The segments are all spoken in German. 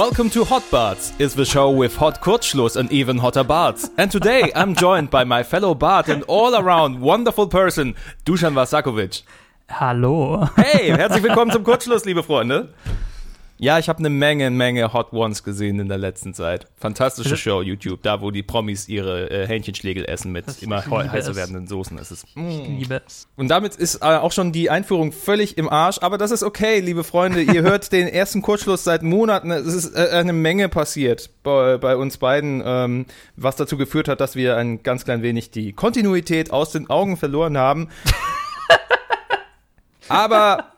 Welcome to Hot Bards is the show with hot Kurzschluss and even hotter bards. And today I'm joined by my fellow bard and all around wonderful person, Dusan Vasakovic. Hallo. Hey, herzlich willkommen zum Kurzschluss, liebe Freunde. Ja, ich habe eine Menge, Menge Hot Ones gesehen in der letzten Zeit. Fantastische Show, YouTube, da wo die Promis ihre äh, Hähnchenschlägel essen mit Ich immer heißer werdenden Soßen. Es ist, Ich liebe es. und damit ist äh, auch schon die Einführung völlig im Arsch, aber das ist okay, liebe Freunde. Ihr hört den ersten Kurzschluss seit Monaten. Es ist äh, eine Menge passiert bei, bei uns beiden, ähm, was dazu geführt hat, dass wir ein ganz klein wenig die Kontinuität aus den Augen verloren haben. aber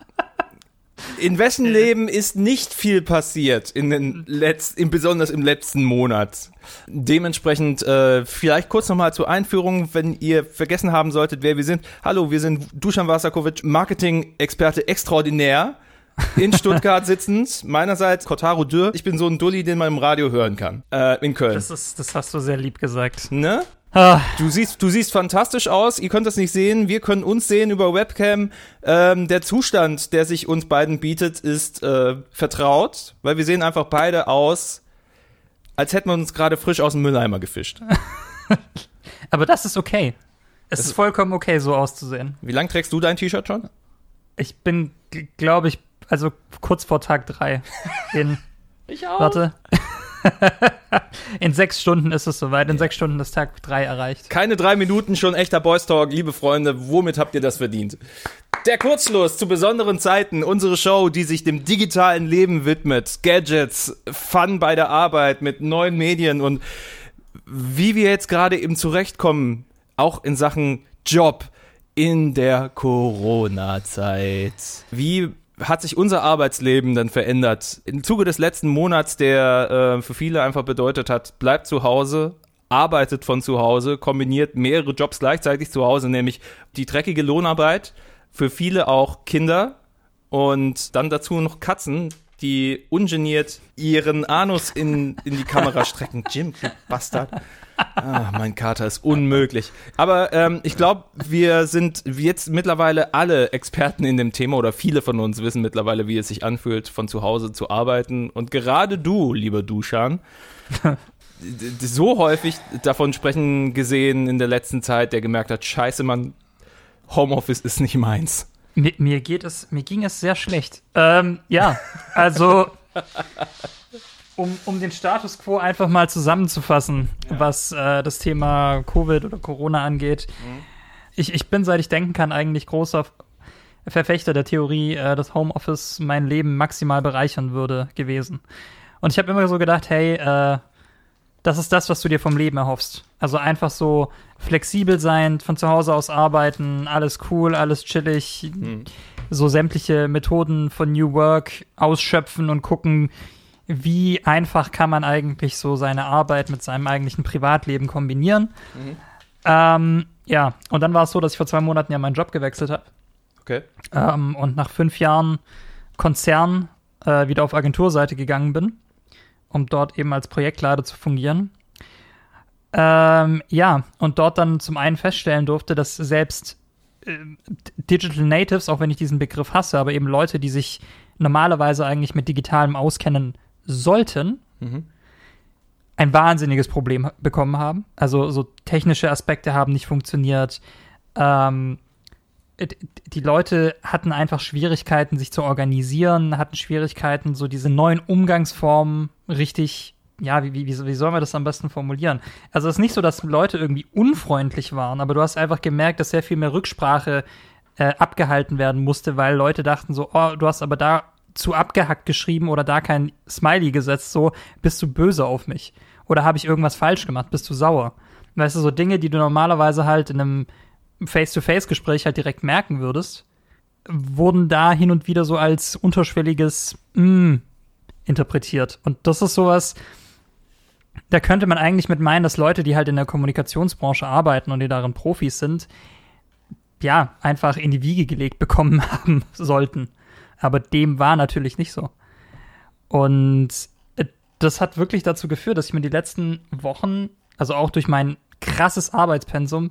in wessen Leben ist nicht viel passiert in den letz in, besonders im letzten Monat. Dementsprechend äh, vielleicht kurz nochmal zur Einführung, wenn ihr vergessen haben solltet, wer wir sind. Hallo, wir sind Dusan Vasakovic, Marketing-Experte extraordinär. In Stuttgart sitzend, meinerseits Kotaro Dürr. Ich bin so ein Dulli, den man im Radio hören kann. Äh, in Köln. Das, ist, das hast du sehr lieb gesagt. ne? Ah, Du siehst, du siehst fantastisch aus. Ihr könnt das nicht sehen. Wir können uns sehen über Webcam. Ähm, der Zustand, der sich uns beiden bietet, ist äh, vertraut, weil wir sehen einfach beide aus, als hätten wir uns gerade frisch aus dem Mülleimer gefischt. aber das ist okay. Es ist vollkommen okay, so auszusehen. Wie lange trägst du dein T-Shirt schon? Ich bin, glaube ich, also kurz vor Tag drei. In, Ich auch. warte. In sechs Stunden ist es soweit. In sechs Stunden ist Tag drei erreicht. Keine drei Minuten, schon echter Boys Talk, liebe Freunde. Womit habt ihr das verdient? Der Kurzschluss zu besonderen Zeiten. Unsere Show, die sich dem digitalen Leben widmet. Gadgets, Fun bei der Arbeit mit neuen Medien und wie wir jetzt gerade eben zurechtkommen, auch in Sachen Job in der Corona-Zeit. Wie hat sich unser Arbeitsleben dann verändert? Im Zuge des letzten Monats, der äh, für viele einfach bedeutet hat, bleibt zu Hause, arbeitet von zu Hause, kombiniert mehrere Jobs gleichzeitig zu Hause, nämlich die dreckige Lohnarbeit, für viele auch Kinder und dann dazu noch Katzen, die ungeniert ihren Anus in, in die Kamera strecken. Jim, du Bastard. Ah, mein Kater ist unmöglich. Aber ähm, ich glaube, wir sind jetzt mittlerweile alle Experten in dem Thema oder viele von uns wissen mittlerweile, wie es sich anfühlt, von zu Hause zu arbeiten. Und gerade du, lieber Duschan, so häufig davon sprechen gesehen in der letzten Zeit, der gemerkt hat, scheiße, Mann, Homeoffice ist nicht meins. Mir, mir geht es, mir ging es sehr schlecht. Ähm, ja, also um, um den Status quo einfach mal zusammenzufassen, was äh, das Thema Covid oder Corona angeht. Ich, ich bin, seit ich denken kann, eigentlich großer Verfechter der Theorie, äh, dass Homeoffice mein Leben maximal bereichern würde gewesen. Und ich habe immer so gedacht, hey, äh, das ist das, was du dir vom Leben erhoffst. Also einfach so flexibel sein, von zu Hause aus arbeiten, alles cool, alles chillig, so sämtliche Methoden von New Work ausschöpfen und gucken, wie einfach kann man eigentlich so seine Arbeit mit seinem eigentlichen Privatleben kombinieren. Ähm, ja, und dann war es so, dass ich vor zwei Monaten ja meinen Job gewechselt habe Okay. ähm, und nach fünf Jahren Konzern äh, wieder auf Agenturseite gegangen bin, um dort eben als Projektleiter zu fungieren. Ähm, ja, und dort dann zum einen feststellen durfte, dass selbst äh, Digital Natives, auch wenn ich diesen Begriff hasse, aber eben Leute, die sich normalerweise eigentlich mit Digitalem auskennen sollten, Mhm. ein wahnsinniges Problem bekommen haben. Also so technische Aspekte haben nicht funktioniert. Ähm, die Leute hatten einfach Schwierigkeiten, sich zu organisieren, hatten Schwierigkeiten, so diese neuen Umgangsformen richtig, ja, wie, wie, wie wie soll man das am besten formulieren? Also es ist nicht so, dass Leute irgendwie unfreundlich waren, aber du hast einfach gemerkt, dass sehr viel mehr Rücksprache äh, abgehalten werden musste, weil Leute dachten so, oh, du hast aber da zu abgehackt geschrieben oder da kein Smiley gesetzt, so, bist du böse auf mich? Oder habe ich irgendwas falsch gemacht? Bist du sauer? Weißt du, so Dinge, die du normalerweise halt in einem Face-to-Face-Gespräch halt direkt merken würdest, wurden da hin und wieder so als unterschwelliges mm interpretiert. Und das ist sowas, da könnte man eigentlich mit meinen, dass Leute, die halt in der Kommunikationsbranche arbeiten und die darin Profis sind, ja, einfach in die Wiege gelegt bekommen haben sollten. Aber dem war natürlich nicht so. Und äh, das hat wirklich dazu geführt, dass ich mir die letzten Wochen, also auch durch mein krasses Arbeitspensum,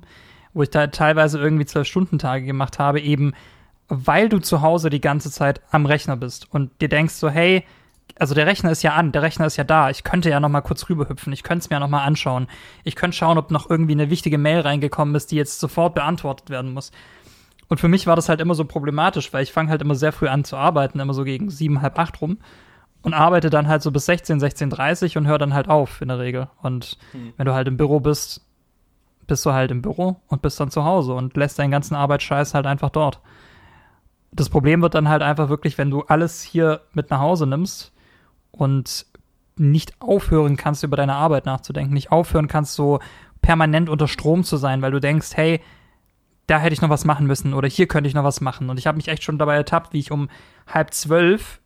wo ich da teilweise irgendwie zwölf Stunden Tage gemacht habe, eben weil du zu Hause die ganze Zeit am Rechner bist und dir denkst so, hey, also der Rechner ist ja an, der Rechner ist ja da. Ich könnte ja noch mal kurz rüberhüpfen. Ich könnte es mir noch mal anschauen. Ich könnte schauen, ob noch irgendwie eine wichtige Mail reingekommen ist, die jetzt sofort beantwortet werden muss. Und für mich war das halt immer so problematisch, weil ich fange halt immer sehr früh an zu arbeiten, immer so gegen sieben, halb acht rum und arbeite dann halt so bis 16, 16.30 und höre dann halt auf in der Regel. Und hm. wenn du halt im Büro bist, bist du halt im Büro und bist dann zu Hause und lässt deinen ganzen Arbeitsscheiß halt einfach dort. Das Problem wird dann halt einfach wirklich, wenn du alles hier mit nach Hause nimmst und nicht aufhören kannst, über deine Arbeit nachzudenken, nicht aufhören kannst, so permanent unter Strom zu sein, weil du denkst, hey, da hätte ich noch was machen müssen oder hier könnte ich noch was machen. Und ich habe mich echt schon dabei ertappt, wie ich um halb zwölf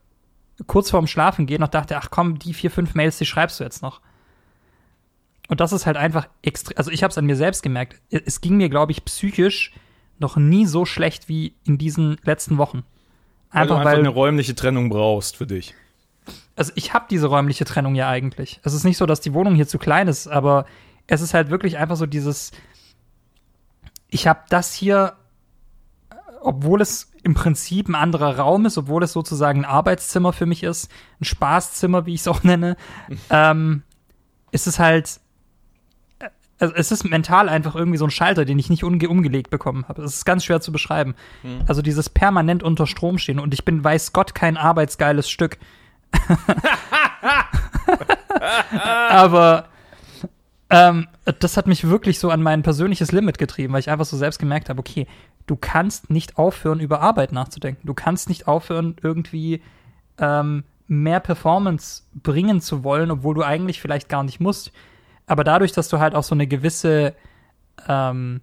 kurz vorm Schlafen gehen noch dachte, ach komm, die vier, fünf Mails, die schreibst du jetzt noch. Und das ist halt einfach extrem, also ich habe es an mir selbst gemerkt. Es ging mir, glaube ich, psychisch noch nie so schlecht wie in diesen letzten Wochen. Einfach weil du einfach weil, eine räumliche Trennung brauchst für dich. Also ich habe diese räumliche Trennung ja eigentlich. Es ist nicht so, dass die Wohnung hier zu klein ist, aber es ist halt wirklich einfach so dieses. Ich habe das hier, obwohl es im Prinzip ein anderer Raum ist, obwohl es sozusagen ein Arbeitszimmer für mich ist, ein Spaßzimmer, wie ich es auch nenne, ähm, ist es halt, also es ist mental einfach irgendwie so ein Schalter, den ich nicht umgelegt bekommen habe. Es ist ganz schwer zu beschreiben. Hm. Also dieses permanent unter Strom stehen und ich bin, weiß Gott, kein arbeitsgeiles Stück. Aber ähm, das hat mich wirklich so an mein persönliches Limit getrieben, weil ich einfach so selbst gemerkt habe, okay, du kannst nicht aufhören, über Arbeit nachzudenken. Du kannst nicht aufhören, irgendwie ähm, mehr Performance bringen zu wollen, obwohl du eigentlich vielleicht gar nicht musst. Aber dadurch, dass du halt auch so eine gewisse, ähm,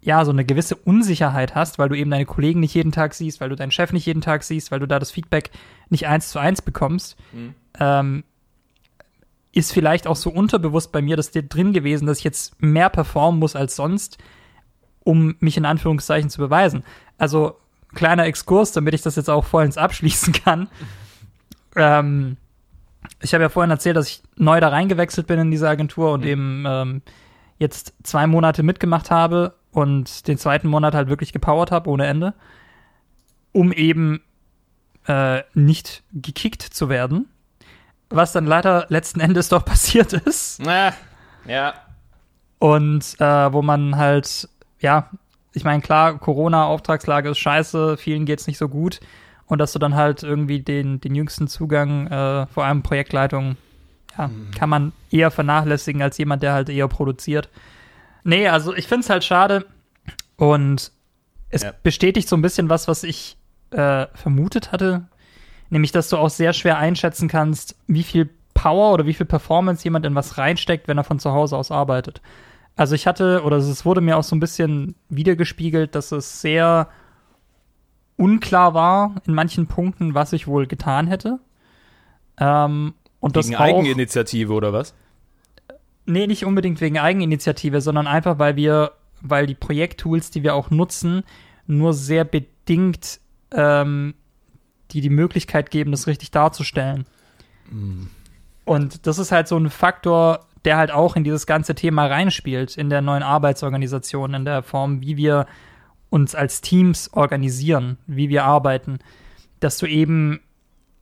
ja, so eine gewisse Unsicherheit hast, weil du eben deine Kollegen nicht jeden Tag siehst, weil du deinen Chef nicht jeden Tag siehst, weil du da das Feedback nicht eins zu eins bekommst, mhm. ähm, ist vielleicht auch so unterbewusst bei mir das drin gewesen, dass ich jetzt mehr performen muss als sonst, um mich in Anführungszeichen zu beweisen. Also kleiner Exkurs, damit ich das jetzt auch vollends abschließen kann. ähm, ich habe ja vorhin erzählt, dass ich neu da reingewechselt bin in diese Agentur und mhm. eben ähm, jetzt zwei Monate mitgemacht habe und den zweiten Monat halt wirklich gepowert habe ohne Ende, um eben äh, nicht gekickt zu werden. Was dann leider letzten Endes doch passiert ist. Ja. ja. Und äh, wo man halt ja, ich meine, klar, Corona-Auftragslage ist scheiße, vielen geht's nicht so gut. Und dass du dann halt irgendwie den, den jüngsten Zugang, äh, vor allem Projektleitung, ja, mhm. kann man eher vernachlässigen als jemand, der halt eher produziert. Nee, also ich finde es halt schade. Und es ja. bestätigt so ein bisschen was, was ich äh, vermutet hatte. Nämlich, dass du auch sehr schwer einschätzen kannst, wie viel Power oder wie viel Performance jemand in was reinsteckt, wenn er von zu Hause aus arbeitet. Also ich hatte, oder es wurde mir auch so ein bisschen wiedergespiegelt, dass es sehr unklar war in manchen Punkten, was ich wohl getan hätte. Ähm, und wegen das auch, Eigeninitiative oder was? Nee, nicht unbedingt wegen Eigeninitiative, sondern einfach, weil wir, weil die Projekttools, die wir auch nutzen, nur sehr bedingt ähm, die die Möglichkeit geben, das richtig darzustellen. Mm. Und das ist halt so ein Faktor, der halt auch in dieses ganze Thema reinspielt, in der neuen Arbeitsorganisation, in der Form, wie wir uns als Teams organisieren, wie wir arbeiten, dass du eben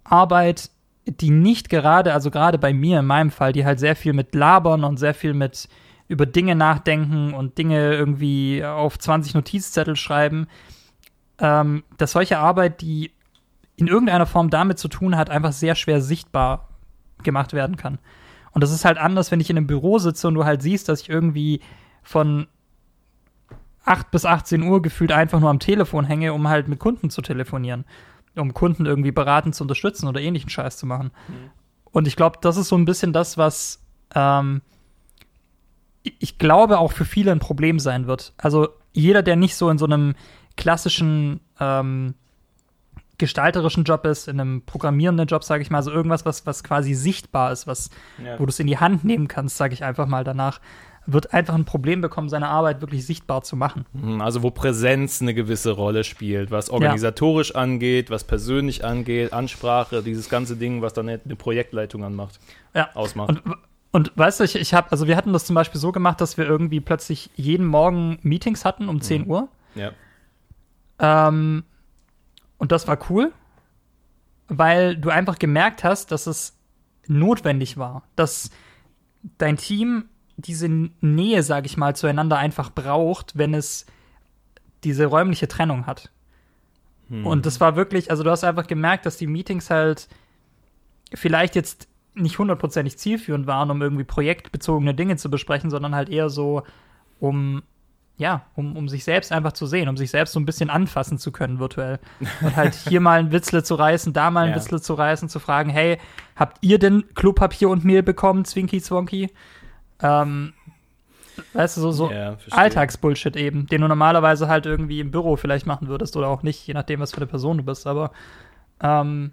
Arbeit, die nicht gerade, also gerade bei mir in meinem Fall, die halt sehr viel mit Labern und sehr viel mit über Dinge nachdenken und Dinge irgendwie auf 20 Notizzettel schreiben, ähm, dass solche Arbeit, die in irgendeiner Form damit zu tun hat, einfach sehr schwer sichtbar gemacht werden kann. Und das ist halt anders, wenn ich in einem Büro sitze und du halt siehst, dass ich irgendwie von 8 bis 18 Uhr gefühlt einfach nur am Telefon hänge, um halt mit Kunden zu telefonieren. Um Kunden irgendwie beratend zu unterstützen oder ähnlichen Scheiß zu machen. Mhm. Und ich glaube, das ist so ein bisschen das, was ähm, ich glaube auch für viele ein Problem sein wird. Also jeder, der nicht so in so einem klassischen ähm, gestalterischen Job ist, in einem programmierenden Job, sage ich mal, so irgendwas, was, was quasi sichtbar ist, was, ja. wo du es in die Hand nehmen kannst, sage ich einfach mal danach, wird einfach ein Problem bekommen, seine Arbeit wirklich sichtbar zu machen. Mhm, also wo Präsenz eine gewisse Rolle spielt, was organisatorisch ja. angeht, was persönlich angeht, Ansprache, dieses ganze Ding, was dann eine Projektleitung anmacht, ja. ausmacht. Und, und weißt du, ich, ich habe, also wir hatten das zum Beispiel so gemacht, dass wir irgendwie plötzlich jeden Morgen Meetings hatten um mhm. 10 Uhr. Ja. Ähm, und das war cool. weil du einfach gemerkt hast, dass es notwendig war, dass dein Team diese Nähe, sag ich mal, zueinander einfach braucht, wenn es diese räumliche Trennung hat. Hm. Und das war wirklich, also du hast einfach gemerkt, dass die Meetings halt vielleicht jetzt nicht hundertprozentig zielführend waren, um irgendwie projektbezogene Dinge zu besprechen, sondern halt eher so, um ja, um, um sich selbst einfach zu sehen, um sich selbst so ein bisschen anfassen zu können virtuell. Und halt hier mal ein Witzle zu reißen, da mal ein ja. Witzle zu reißen, zu fragen, hey, habt ihr denn Klopapier und Mehl bekommen, Zwinky Zwonky? Ähm, weißt du, so, so ja, Alltagsbullshit eben, den du normalerweise halt irgendwie im Büro vielleicht machen würdest oder auch nicht, je nachdem, was für eine Person du bist. Aber ähm,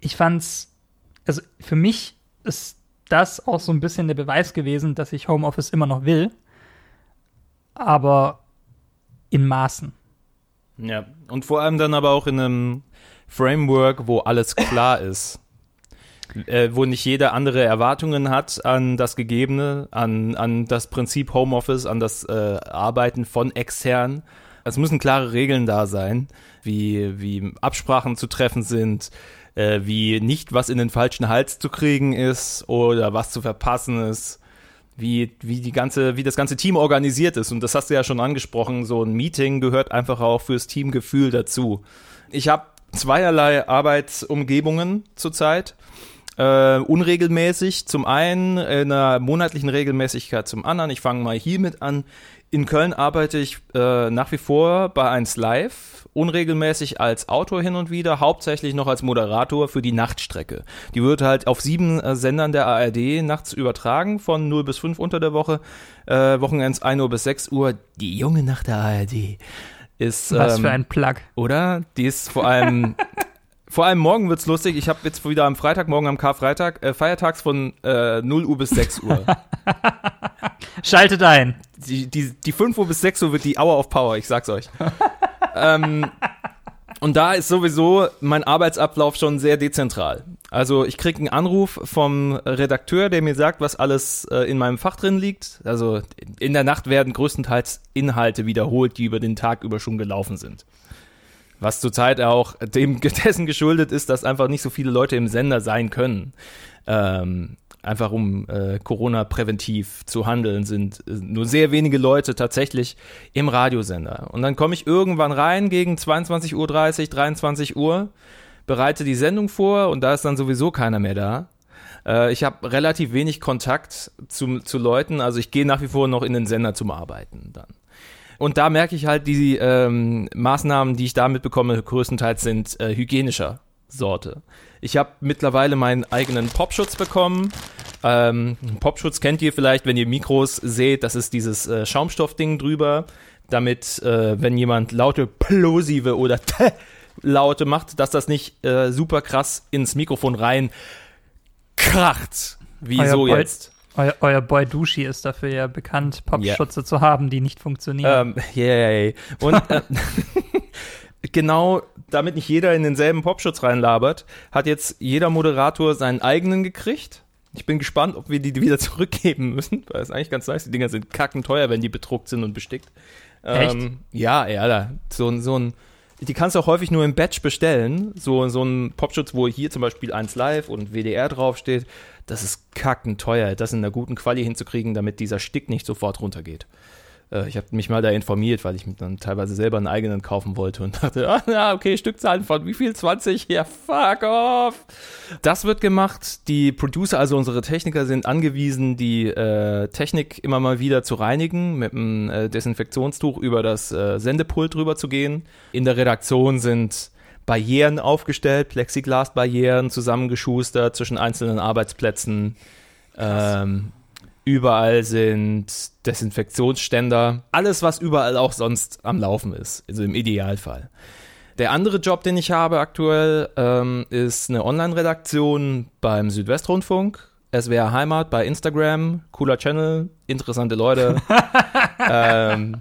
ich fand's, also für mich ist das auch so ein bisschen der Beweis gewesen, dass ich Homeoffice immer noch will aber in Maßen. Ja, und vor allem dann aber auch in einem Framework, wo alles klar ist. Äh, wo nicht jeder andere Erwartungen hat an das Gegebene, an, an das Prinzip Homeoffice, an das äh, Arbeiten von extern. Es müssen klare Regeln da sein, wie, wie Absprachen zu treffen sind, äh, wie nicht was in den falschen Hals zu kriegen ist oder was zu verpassen ist wie, wie die ganze, wie das ganze Team organisiert ist. Und das hast du ja schon angesprochen. So ein Meeting gehört einfach auch fürs Teamgefühl dazu. Ich habe zweierlei Arbeitsumgebungen zurzeit. Äh, unregelmäßig, zum einen in einer monatlichen Regelmäßigkeit zum anderen. Ich fange mal hiermit an. In Köln arbeite ich äh, nach wie vor bei 1 Live, unregelmäßig als Autor hin und wieder, hauptsächlich noch als Moderator für die Nachtstrecke. Die wird halt auf sieben äh, Sendern der ARD nachts übertragen, von 0 bis 5 unter der Woche, äh, Wochenends 1 Uhr bis 6 Uhr. Die junge Nacht der ARD ist. Was ähm, für ein Plug. Oder? Die ist vor allem. Vor allem morgen wird's lustig. Ich habe jetzt wieder am Freitag, morgen am Karfreitag, äh, feiertags von äh, 0 Uhr bis 6 Uhr. Schaltet ein. Die, die, die 5 Uhr bis 6 Uhr wird die Hour of Power, ich sag's euch. ähm, und da ist sowieso mein Arbeitsablauf schon sehr dezentral. Also ich kriege einen Anruf vom Redakteur, der mir sagt, was alles äh, in meinem Fach drin liegt. Also in der Nacht werden größtenteils Inhalte wiederholt, die über den Tag über schon gelaufen sind. Was zurzeit auch dem dessen geschuldet ist, dass einfach nicht so viele Leute im Sender sein können. Ähm, einfach um äh, Corona präventiv zu handeln, sind äh, nur sehr wenige Leute tatsächlich im Radiosender. Und dann komme ich irgendwann rein gegen 22.30 Uhr, 23 Uhr, bereite die Sendung vor und da ist dann sowieso keiner mehr da. Äh, ich habe relativ wenig Kontakt zu, zu Leuten, also ich gehe nach wie vor noch in den Sender zum Arbeiten dann. Und da merke ich halt, die ähm, Maßnahmen, die ich da mitbekomme, größtenteils sind äh, hygienischer Sorte. Ich habe mittlerweile meinen eigenen Popschutz bekommen. Ähm, Popschutz kennt ihr vielleicht, wenn ihr Mikros seht, das ist dieses äh, Schaumstoffding drüber, damit, äh, wenn jemand laute plosive oder Laute macht, dass das nicht äh, super krass ins Mikrofon rein kracht. Wieso jetzt? Euer, euer Boy Dushi ist dafür ja bekannt, Popschutze yeah. zu haben, die nicht funktionieren. Ähm, yay. Und äh, genau, damit nicht jeder in denselben Popschutz reinlabert, hat jetzt jeder Moderator seinen eigenen gekriegt. Ich bin gespannt, ob wir die wieder zurückgeben müssen, weil es eigentlich ganz nice. Die Dinger sind kackenteuer, wenn die bedruckt sind und bestickt. Echt? Ähm, ja, ja, da. So, so ein die kannst du auch häufig nur im Batch bestellen. So, so ein Popschutz, wo hier zum Beispiel 1 Live und WDR draufsteht. Das ist kackenteuer, das in einer guten Quali hinzukriegen, damit dieser Stick nicht sofort runtergeht. Äh, ich habe mich mal da informiert, weil ich mir dann teilweise selber einen eigenen kaufen wollte und dachte, ah, ja, okay, Stückzahlen von wie viel? 20? Ja, fuck off. Das wird gemacht. Die Producer, also unsere Techniker, sind angewiesen, die äh, Technik immer mal wieder zu reinigen, mit einem äh, Desinfektionstuch über das äh, Sendepult drüber zu gehen. In der Redaktion sind Barrieren aufgestellt, Plexiglas-Barrieren zusammengeschustert zwischen einzelnen Arbeitsplätzen. Ähm, Überall sind Desinfektionsständer. Alles, was überall auch sonst am Laufen ist. Also im Idealfall. Der andere Job, den ich habe aktuell, ähm, ist eine Online-Redaktion beim Südwestrundfunk. SWR Heimat bei Instagram. Cooler Channel, interessante Leute. ähm,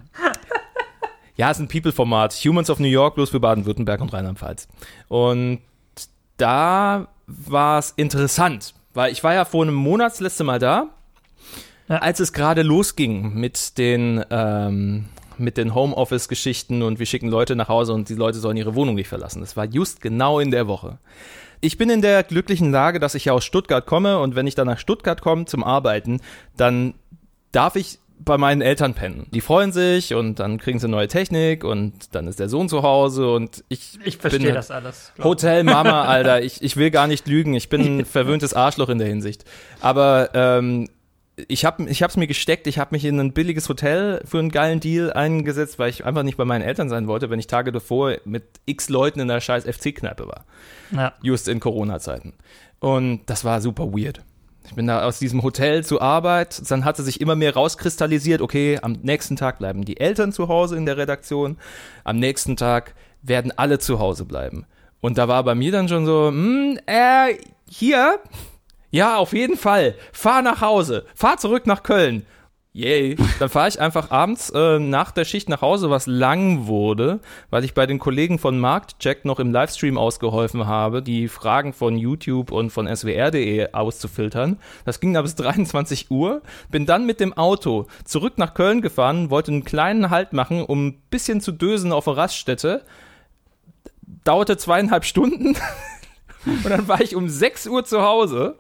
ja, es ist ein People-Format. Humans of New York, bloß für Baden-Württemberg und Rheinland-Pfalz. Und da war es interessant, weil ich war ja vor einem Monat das letzte Mal da ja. Als es gerade losging mit den, ähm, mit den Homeoffice-Geschichten und wir schicken Leute nach Hause und die Leute sollen ihre Wohnung nicht verlassen. Das war just genau in der Woche. Ich bin in der glücklichen Lage, dass ich ja aus Stuttgart komme und wenn ich dann nach Stuttgart komme zum Arbeiten, dann darf ich bei meinen Eltern pennen. Die freuen sich und dann kriegen sie neue Technik und dann ist der Sohn zu Hause und ich Ich verstehe das alles. glaub. Hotel Mama, Alter. Ich, ich will gar nicht lügen. Ich bin ein verwöhntes Arschloch in der Hinsicht. Aber ähm, ich habe ich hab's mir gesteckt. Ich habe mich in ein billiges Hotel für einen geilen Deal eingesetzt, weil ich einfach nicht bei meinen Eltern sein wollte, wenn ich Tage davor mit x Leuten in der scheiß FC-Kneipe war. Ja. Just in Corona-Zeiten. Und das war super weird. Ich bin da aus diesem Hotel zur Arbeit, dann hatte sich immer mehr rauskristallisiert, okay, am nächsten Tag bleiben die Eltern zu Hause in der Redaktion, am nächsten Tag werden alle zu Hause bleiben. Und da war bei mir dann schon so, hm, äh, hier, ja, auf jeden Fall, fahr nach Hause, fahr zurück nach Köln. Yay. Dann fahre ich einfach abends äh, nach der Schicht nach Hause, was lang wurde, weil ich bei den Kollegen von Marktcheck noch im Livestream ausgeholfen habe, die Fragen von YouTube und von swr.de auszufiltern. Das ging dann bis 23 Uhr. Bin dann mit dem Auto zurück nach Köln gefahren, wollte einen kleinen Halt machen, um ein bisschen zu dösen auf der Raststätte. Dauerte zweieinhalb Stunden. und dann war ich um 6 Uhr zu Hause.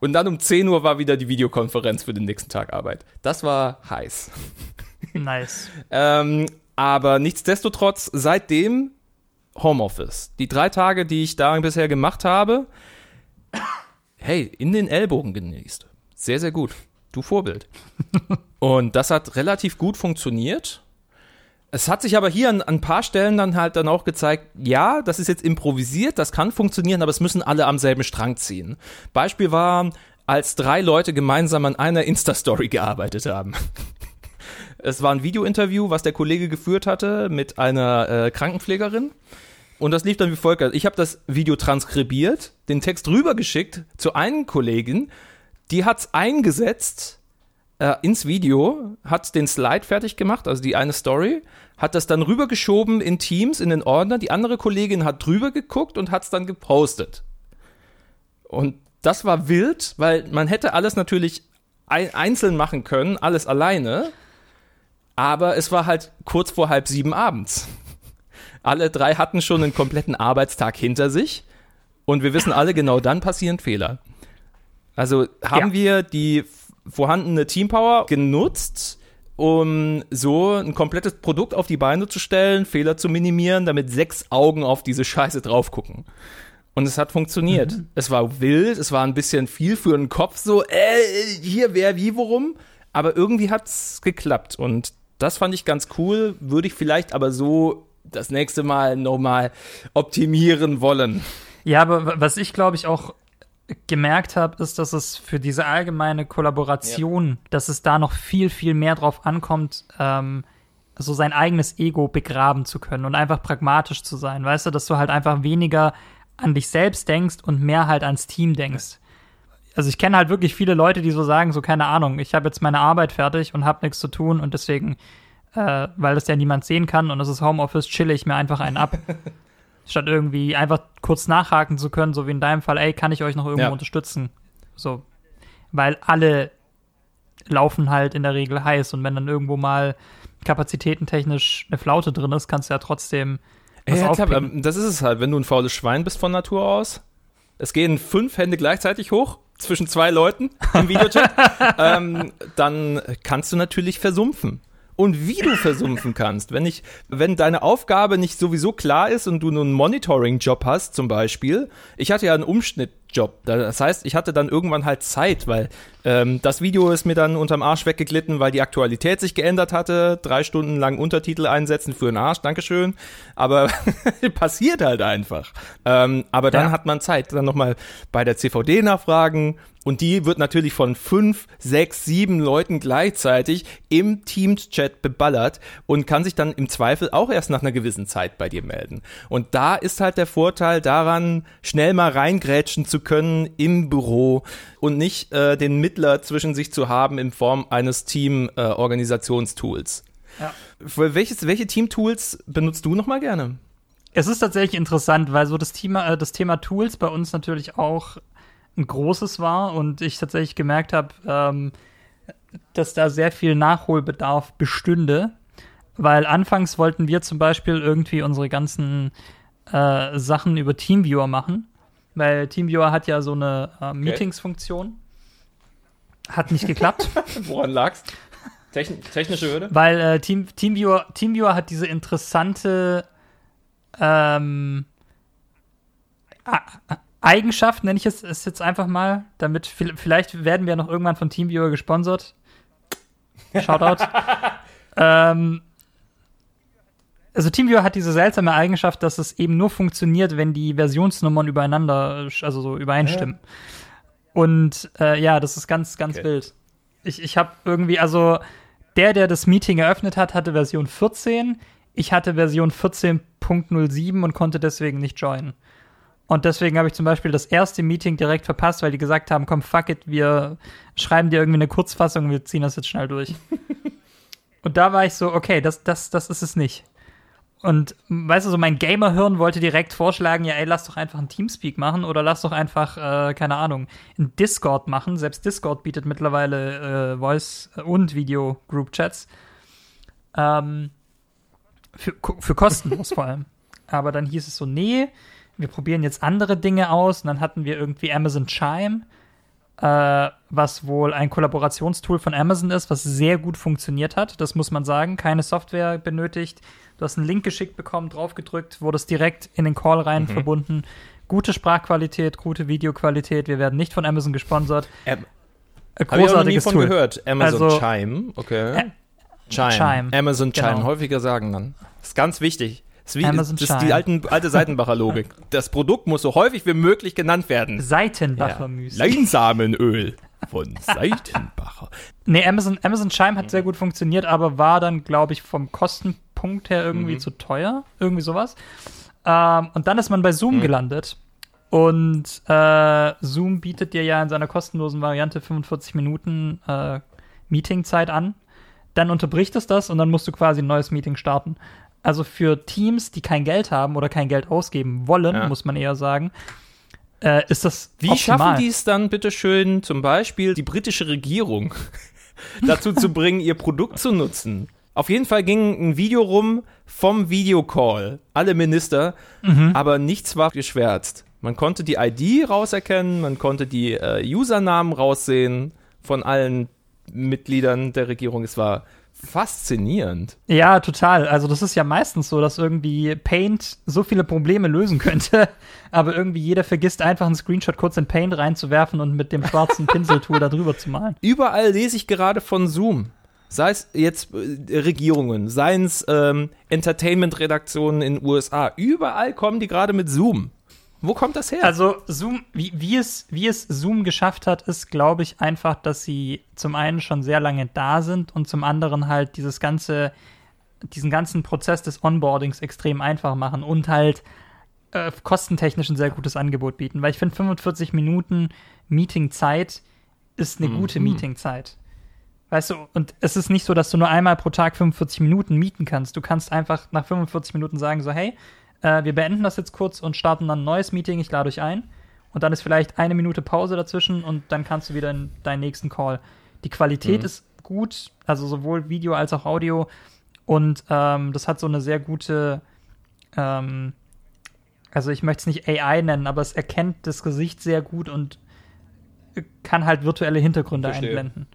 Und dann um 10 Uhr war wieder die Videokonferenz für den nächsten Tag Arbeit. Das war heiß. Nice. Ähm, aber nichtsdestotrotz, seitdem Homeoffice. Die drei Tage, die ich da bisher gemacht habe, hey, in den Ellbogen genießt. Sehr, sehr gut. Du Vorbild. Und das hat relativ gut funktioniert. Es hat sich aber hier an, an ein paar Stellen dann halt dann auch gezeigt, ja, das ist jetzt improvisiert, das kann funktionieren, aber es müssen alle am selben Strang ziehen. Beispiel war, als drei Leute gemeinsam an einer Insta-Story gearbeitet haben. Es war ein Videointerview, was der Kollege geführt hatte mit einer äh, Krankenpflegerin. Und das lief dann wie folgt. Ich habe das Video transkribiert, den Text rübergeschickt zu einen Kollegen, die hat's eingesetzt äh, ins Video, hat den Slide fertig gemacht, also die eine Story, hat das dann rübergeschoben in Teams, in den Ordner. Die andere Kollegin hat drüber geguckt und hat's dann gepostet. Und das war wild, weil man hätte alles natürlich ein einzeln machen können, alles alleine. Aber es war halt kurz vor halb sieben abends. Alle drei hatten schon einen kompletten Arbeitstag hinter sich. Und wir wissen alle, genau dann passieren Fehler. Also haben Ja. wir die vorhandene Teampower genutzt, um so ein komplettes Produkt auf die Beine zu stellen, Fehler zu minimieren, damit sechs Augen auf diese Scheiße drauf gucken. Und es hat funktioniert. Es war wild, es war ein bisschen viel für den Kopf, so, äh, hier, wer, wie, worum. Aber irgendwie hat's geklappt. Und das fand ich ganz cool. Würde ich vielleicht aber so das nächste Mal nochmal optimieren wollen. Ja, aber was ich glaube ich auch gemerkt habe, ist, dass es für diese allgemeine Kollaboration, dass es da noch viel, viel mehr drauf ankommt, ähm, so sein eigenes Ego begraben zu können und einfach pragmatisch zu sein. Weißt du, dass du halt einfach weniger an dich selbst denkst und mehr halt ans Team denkst. Also ich kenne halt wirklich viele Leute, die so sagen, so keine Ahnung, ich habe jetzt meine Arbeit fertig und habe nichts zu tun und deswegen, äh, weil das ja niemand sehen kann und es ist Homeoffice, chille ich mir einfach einen ab. Statt irgendwie einfach kurz nachhaken zu können, so wie in deinem Fall, ey, kann ich euch noch irgendwo Ja. unterstützen? So, weil alle laufen halt in der Regel heiß und wenn dann irgendwo mal kapazitätentechnisch eine Flaute drin ist, kannst du ja trotzdem was Ja, klar, ähm, das ist es halt, wenn du ein faules Schwein bist von Natur aus. Es gehen fünf Hände gleichzeitig hoch zwischen zwei Leuten im Videochat. ähm, dann kannst du natürlich versumpfen. Und wie du versumpfen kannst, wenn ich, wenn deine Aufgabe nicht sowieso klar ist und du nur einen Monitoring-Job hast, zum Beispiel. Ich hatte ja einen Umschnittjob. Das heißt, ich hatte dann irgendwann halt Zeit, weil ähm, das Video ist mir dann unterm Arsch weggeglitten, weil die Aktualität sich geändert hatte. Drei Stunden lang Untertitel einsetzen für den Arsch, Dankeschön. Aber passiert halt einfach. Ähm, aber dann Ja. hat man Zeit, dann nochmal bei der CVD nachfragen. Und die wird natürlich von fünf, sechs, sieben Leuten gleichzeitig im Teams-Chat beballert und kann sich dann im Zweifel auch erst nach einer gewissen Zeit bei dir melden. Und da ist halt der Vorteil daran, schnell mal reingrätschen zu können im Büro und nicht äh, den Mittler zwischen sich zu haben in Form eines Team-Organisationstools. Ja. Für welches, welche Team-Tools benutzt du nochmal gerne? Es ist tatsächlich interessant, weil so das Thema, äh, das Thema Tools bei uns natürlich auch ein großes war und ich tatsächlich gemerkt habe, ähm, dass da sehr viel Nachholbedarf bestünde. weil anfangs wollten wir zum Beispiel irgendwie unsere ganzen äh, Sachen über Teamviewer machen, weil Teamviewer hat ja so eine äh, Meetings-Funktion. Hat nicht geklappt. Woran lag's? Techn technische Hürde? Weil äh, Team, Teamviewer, Teamviewer hat diese interessante ähm, Eigenschaft, nenne ich es, es jetzt einfach mal, damit vielleicht werden wir noch irgendwann von Teamviewer gesponsert. Shoutout. ähm, also TeamViewer hat diese seltsame Eigenschaft, dass es eben nur funktioniert, wenn die Versionsnummern übereinander, also so übereinstimmen. Ja. Und äh, ja, das ist ganz, ganz okay. wild. Ich, ich habe irgendwie, also der, der das Meeting eröffnet hat, hatte Version 14. Ich hatte Version 14.07 und konnte deswegen nicht joinen. Und deswegen habe ich zum Beispiel das erste Meeting direkt verpasst, weil die gesagt haben, komm, fuck it, wir schreiben dir irgendwie eine Kurzfassung, wir ziehen das jetzt schnell durch. und da war ich so, okay, das, das, das ist es nicht. Und weißt du, so mein Gamer-Hirn wollte direkt vorschlagen, ja, ey, lass doch einfach ein Teamspeak machen oder lass doch einfach, äh, keine Ahnung, ein Discord machen. Selbst Discord bietet mittlerweile äh, Voice- und Video-Group-Chats. Ähm, für, für kostenlos vor allem. Aber dann hieß es so, nee, wir probieren jetzt andere Dinge aus. Und dann hatten wir irgendwie Amazon Chime, äh, was wohl ein Kollaborationstool von Amazon ist, was sehr gut funktioniert hat. Das muss man sagen. Keine Software benötigt. Du hast einen Link geschickt bekommen, draufgedrückt, wurdest direkt in den Call rein mhm. verbunden. Gute Sprachqualität, gute Videoqualität. Wir werden nicht von Amazon gesponsert. Ähm, Habe ich auch noch nie von Tool. gehört. Amazon also, Chime, okay. Ä Chime. Chime. Amazon Chime, genau. häufiger sagen dann. Ist ganz wichtig. Das ist, wie, Amazon das ist die alten, alte Seitenbacher-Logik. Das Produkt muss so häufig wie möglich genannt werden. Seitenbacher ja. Müsli. Leinsamenöl von Seitenbacher. nee, Amazon, Amazon Chime hat sehr gut funktioniert, aber war dann, glaube ich, vom Kostenpunkt her irgendwie mhm. zu teuer. Irgendwie sowas. Ähm, und dann ist man bei Zoom mhm. gelandet. Und äh, Zoom bietet dir ja in seiner kostenlosen Variante 45 Minuten äh, Meetingzeit an. Dann unterbricht es das und dann musst du quasi ein neues Meeting starten. Also für Teams, die kein Geld haben oder kein Geld ausgeben wollen, ja. muss man eher sagen, äh, ist das Wie optimal. schaffen die es dann, bitteschön, zum Beispiel die britische Regierung dazu zu bringen, ihr Produkt zu nutzen? Auf jeden Fall ging ein Video rum vom Videocall. Alle Minister, mhm. aber nichts war geschwärzt. Man konnte die ID rauserkennen, man konnte die äh, Usernamen raussehen von allen Mitgliedern der Regierung. Es war faszinierend. Ja, total. Also das ist ja meistens so, dass irgendwie Paint so viele Probleme lösen könnte, aber irgendwie jeder vergisst einfach einen Screenshot kurz in Paint reinzuwerfen und mit dem schwarzen Pinseltool da drüber zu malen. Überall lese ich gerade von Zoom. Sei es jetzt äh, Regierungen, seien es ähm, Entertainment-Redaktionen in den USA. Überall kommen die gerade mit Zoom. Wo kommt das her? Also Zoom, wie, wie, es, wie es Zoom geschafft hat, ist, glaube ich, einfach, dass sie zum einen schon sehr lange da sind und zum anderen halt dieses ganze, diesen ganzen Prozess des Onboardings extrem einfach machen und halt äh, kostentechnisch ein sehr gutes Angebot bieten. Weil ich finde, 45 Minuten Meetingzeit ist eine mhm. gute Meetingzeit. Weißt du, und es ist nicht so, dass du nur einmal pro Tag 45 Minuten mieten kannst. Du kannst einfach nach 45 Minuten sagen, so, hey, äh, wir beenden das jetzt kurz und starten dann ein neues Meeting. Ich lade euch ein. Und dann ist vielleicht eine Minute Pause dazwischen und dann kannst du wieder in deinen nächsten Call. Die Qualität mhm. ist gut, also sowohl Video als auch Audio. Und ähm, das hat so eine sehr gute, ähm, also ich möchte es nicht AI nennen, aber es erkennt das Gesicht sehr gut und kann halt virtuelle Hintergründe Verstehe. einblenden.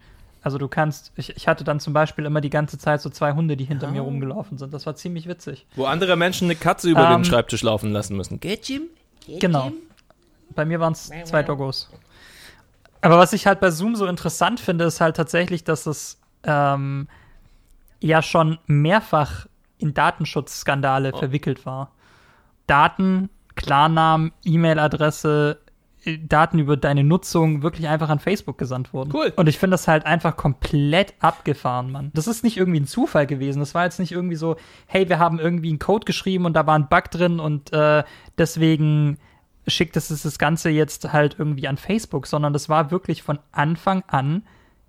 Also du kannst, ich, ich hatte dann zum Beispiel immer die ganze Zeit so zwei Hunde, die hinter oh. mir ah. rumgelaufen sind. Das war ziemlich witzig. Wo andere Menschen eine Katze über um, den ähm, Schreibtisch laufen lassen müssen. Geht Jim? Geht genau. Jim? Bei mir waren es zwei Doggos. Aber was ich halt bei Zoom so interessant finde, ist halt tatsächlich, dass es ähm, ja schon mehrfach in Datenschutzskandale oh. verwickelt war. Daten, Klarnamen, E-Mail-Adresse, Daten über deine Nutzung wirklich einfach an Facebook gesandt wurden. Cool. Und ich finde das halt einfach komplett abgefahren, Mann. Das ist nicht irgendwie ein Zufall gewesen. Das war jetzt nicht irgendwie so, hey, wir haben irgendwie einen Code geschrieben und da war ein Bug drin und äh, deswegen schickt es das Ganze jetzt halt irgendwie an Facebook, sondern das war wirklich von Anfang an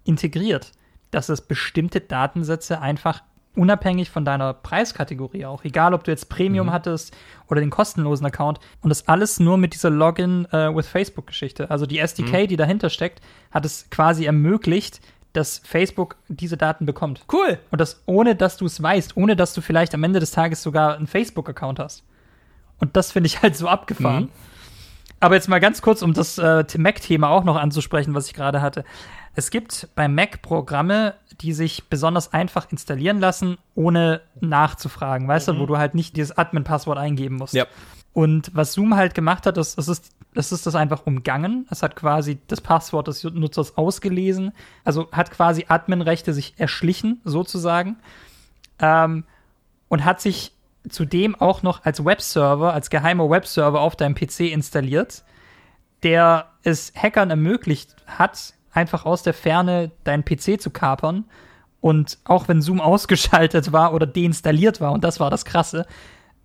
integriert, dass es bestimmte Datensätze einfach unabhängig von deiner Preiskategorie auch. Egal, ob du jetzt Premium mhm. hattest oder den kostenlosen Account. Und das alles nur mit dieser Login äh, with Facebook-Geschichte. Also die SDK, mhm. die dahinter steckt, hat es quasi ermöglicht, dass Facebook diese Daten bekommt. Cool. Und das ohne, dass du es weißt, ohne dass du vielleicht am Ende des Tages sogar einen Facebook-Account hast. Und das finde ich halt so abgefahren. Mhm. Aber jetzt mal ganz kurz, um das äh, Mac-Thema auch noch anzusprechen, was ich gerade hatte. Es gibt bei Mac Programme, die sich besonders einfach installieren lassen, ohne nachzufragen, weißt du, wo du halt nicht dieses Admin-Passwort eingeben musst. Ja. Und was Zoom halt gemacht hat, ist, es ist, es ist das einfach umgangen. Es hat quasi das Passwort des Nutzers ausgelesen. Also hat quasi Admin-Rechte sich erschlichen, sozusagen. Ähm, und hat sich zudem auch noch als Webserver, als geheimer Webserver auf deinem PC installiert, der es Hackern ermöglicht hat, einfach aus der Ferne deinen PC zu kapern. Und auch wenn Zoom ausgeschaltet war oder deinstalliert war, und das war das Krasse,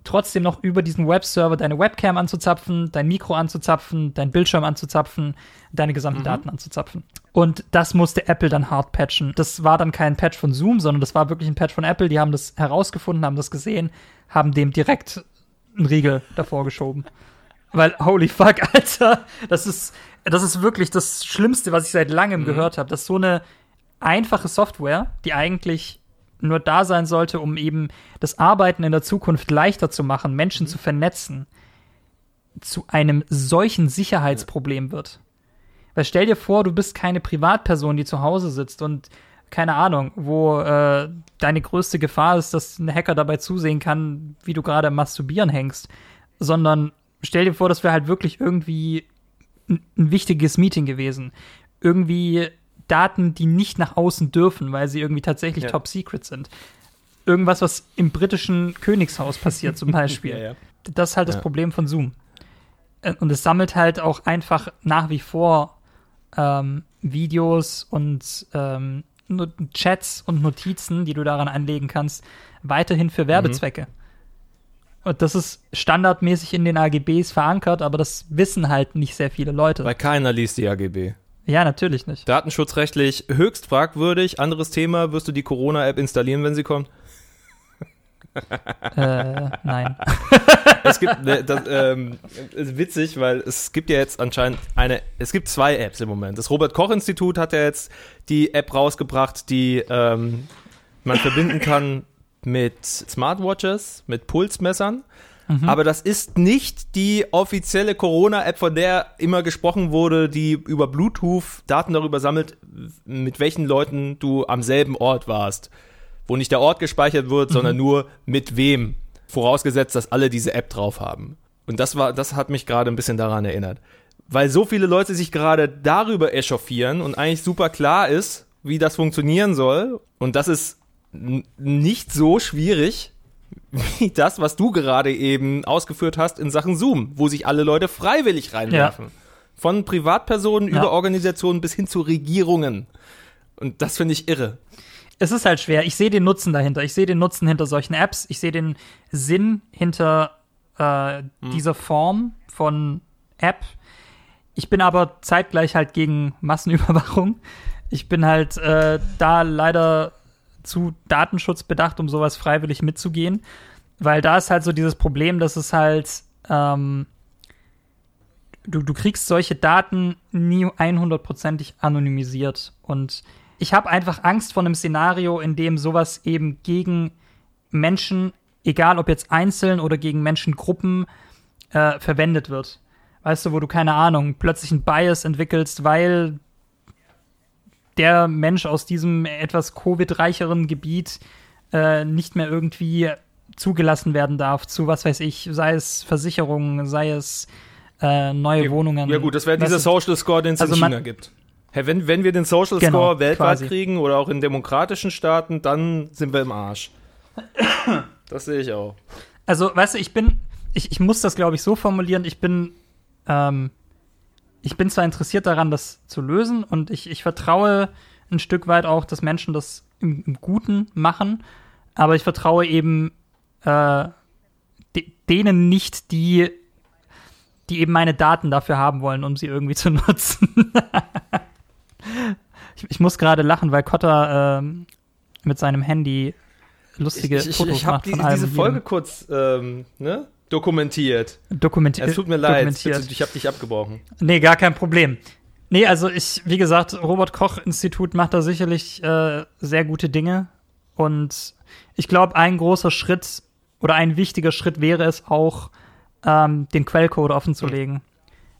trotzdem noch über diesen Webserver deine Webcam anzuzapfen, dein Mikro anzuzapfen, dein Bildschirm anzuzapfen, deine gesamten Daten anzuzapfen. Und das musste Apple dann hart patchen. Das war dann kein Patch von Zoom, sondern das war wirklich ein Patch von Apple. Die haben das herausgefunden, haben das gesehen, haben dem direkt einen Riegel davor geschoben. Weil, holy fuck, Alter, das ist, das ist wirklich das Schlimmste, was ich seit langem gehört habe. Dass so eine einfache Software, die eigentlich nur da sein sollte, um eben das Arbeiten in der Zukunft leichter zu machen, Menschen zu vernetzen, zu einem solchen Sicherheitsproblem wird. Weil stell dir vor, du bist keine Privatperson, die zu Hause sitzt und keine Ahnung, wo äh, deine größte Gefahr ist, dass ein Hacker dabei zusehen kann, wie du gerade am Masturbieren hängst, sondern stell dir vor, das wäre halt wirklich irgendwie ein, wichtiges Meeting gewesen. Irgendwie Daten, die nicht nach außen dürfen, weil sie irgendwie tatsächlich Ja. top secret sind. Irgendwas, was im britischen Königshaus passiert zum Beispiel. Ja, ja. Das ist halt das. Problem von Zoom. Äh, Und es sammelt halt auch einfach nach wie vor ähm, Videos und ähm, Chats und Notizen, die du daran anlegen kannst, weiterhin für Werbezwecke. Und das ist standardmäßig in den AGBs verankert, aber das wissen halt nicht sehr viele Leute. Weil keiner liest die AGB. ja, natürlich nicht. Datenschutzrechtlich höchst fragwürdig. Anderes Thema, wirst du die Corona-App installieren, wenn sie kommt? äh, nein. Es gibt, ne, das, ähm, ist witzig, weil es gibt ja jetzt anscheinend eine, es gibt zwei Apps im Moment. Das Robert-Koch-Institut hat ja jetzt die App rausgebracht, die ähm, man verbinden kann mit Smartwatches, mit Pulsmessern. Aber das ist nicht die offizielle Corona-App, von der immer gesprochen wurde, die über Bluetooth Daten darüber sammelt, mit welchen Leuten du am selben Ort warst. Wo nicht der Ort gespeichert wird, sondern nur mit wem. Vorausgesetzt, dass alle diese App drauf haben. Und das war, das hat mich gerade ein bisschen daran erinnert. Weil so viele Leute sich gerade darüber echauffieren und eigentlich super klar ist, wie das funktionieren soll. Und das ist nicht so schwierig, wie das, was du gerade eben ausgeführt hast in Sachen Zoom, wo sich alle Leute freiwillig reinwerfen. Von Privatpersonen Ja. über Organisationen bis hin zu Regierungen. Und das finde ich irre. es ist halt schwer. Ich sehe den Nutzen dahinter. Ich sehe den Nutzen hinter solchen Apps. Ich sehe den Sinn hinter äh, dieser Form von App. Ich bin aber zeitgleich halt gegen Massenüberwachung. Ich bin halt äh, da leider zu datenschutzbedacht, um sowas freiwillig mitzugehen. Weil da ist halt so dieses Problem, dass es halt ähm, du, du kriegst solche Daten nie 100%ig anonymisiert. Und ich habe einfach Angst vor einem Szenario, in dem sowas eben gegen Menschen, egal ob jetzt einzeln oder gegen Menschengruppen, äh, verwendet wird. Weißt du, wo du keine Ahnung, plötzlich einen Bias entwickelst, weil der Mensch aus diesem etwas Covid-reicheren Gebiet äh, nicht mehr irgendwie zugelassen werden darf zu, was weiß ich, sei es Versicherungen, sei es äh, neue Wohnungen. Ja gut, das wäre dieser Social Score, den es Also in China gibt. Hey, wenn, wenn wir den Social Genau, Score weltweit quasi. kriegen oder auch in demokratischen Staaten, dann sind wir im Arsch. Das sehe ich auch. Also, weißt du, ich bin, ich, ich muss das, glaube ich, so formulieren, ich bin, ähm, ich bin zwar interessiert daran, das zu lösen und ich, ich vertraue ein Stück weit auch, dass Menschen das im, im Guten machen, aber ich vertraue eben äh, de denen nicht, die, die eben meine Daten dafür haben wollen, um sie irgendwie zu nutzen. ich, ich muss gerade lachen, weil Cotta ähm, mit seinem Handy lustige ich ich, Fotos ich habe macht die, von allem diese Folge kurz ähm, ne, dokumentiert. dokumentiert. Es tut mir leid, bitte, ich habe dich abgebrochen. Nee, gar kein Problem. Nee, also ich, wie gesagt, Robert Koch Institut macht da sicherlich äh, sehr gute Dinge. Und ich glaube, ein großer Schritt oder ein wichtiger Schritt wäre es auch, ähm, den Quellcode offenzulegen.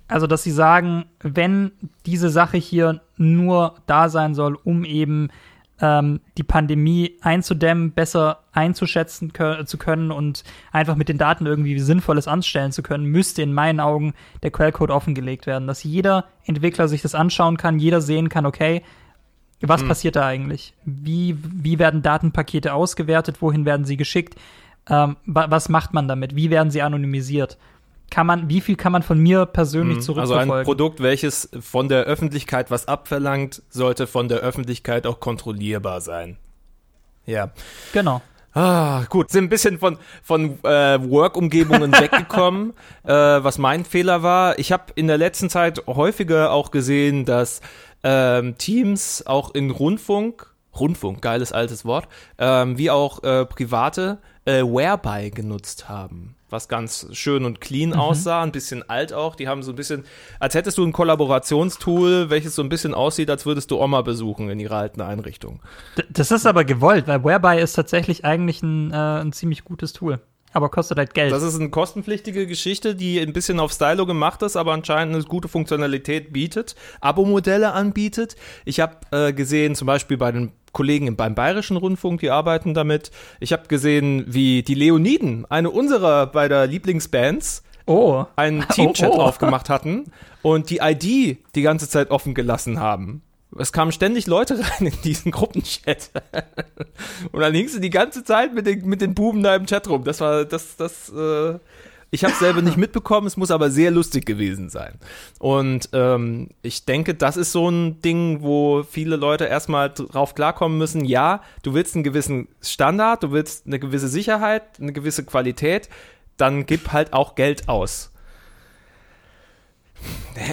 Also, dass sie sagen, wenn diese Sache hier nur da sein soll, um eben ähm, die Pandemie einzudämmen, besser einzuschätzen kö zu können und einfach mit den Daten irgendwie Sinnvolles anstellen zu können, müsste in meinen Augen der Quellcode offengelegt werden, dass jeder Entwickler sich das anschauen kann, jeder sehen kann, okay, was hm. passiert da eigentlich? Wie, wie werden Datenpakete ausgewertet? Wohin werden sie geschickt? Ähm, was macht man damit? Wie werden sie anonymisiert? Kann man, wie viel kann man von mir persönlich mhm. zurückverfolgen? Also ein Produkt, welches von der Öffentlichkeit was abverlangt, sollte von der Öffentlichkeit auch kontrollierbar sein. Ja. Genau. Ah, gut. Sind ein bisschen von, von äh, Work-Umgebungen weggekommen, äh, was mein Fehler war. Ich habe in der letzten Zeit häufiger auch gesehen, dass ähm, Teams auch in Rundfunk, Rundfunk, geiles altes Wort, ähm, wie auch äh, private äh, Whereby genutzt haben was ganz schön und clean mhm. aussah, ein bisschen alt auch. Die haben so ein bisschen, als hättest du ein Kollaborationstool, welches so ein bisschen aussieht, als würdest du Oma besuchen in ihrer alten Einrichtung. das ist aber gewollt, weil Whereby ist tatsächlich eigentlich ein, äh, ein ziemlich gutes Tool. Aber kostet halt Geld. Das ist eine kostenpflichtige Geschichte, die ein bisschen auf Stylo gemacht ist, aber anscheinend eine gute Funktionalität bietet, Abo-Modelle anbietet. Ich habe äh, gesehen, zum Beispiel bei den Kollegen beim Bayerischen Rundfunk, die arbeiten damit. Ich habe gesehen, wie die Leoniden, eine unserer bei der Lieblingsbands, oh. einen Teamchat oh, oh. aufgemacht hatten und die ID die ganze Zeit offen gelassen haben. Es kamen ständig Leute rein in diesen Gruppenchat. und dann hingst du die ganze Zeit mit den, mit den Buben da im Chat rum. Das war, das, das, äh, ich habe selber nicht mitbekommen, es muss aber sehr lustig gewesen sein. Und ähm, ich denke, das ist so ein Ding, wo viele Leute erstmal drauf klarkommen müssen, ja, du willst einen gewissen Standard, du willst eine gewisse Sicherheit, eine gewisse Qualität, dann gib halt auch Geld aus.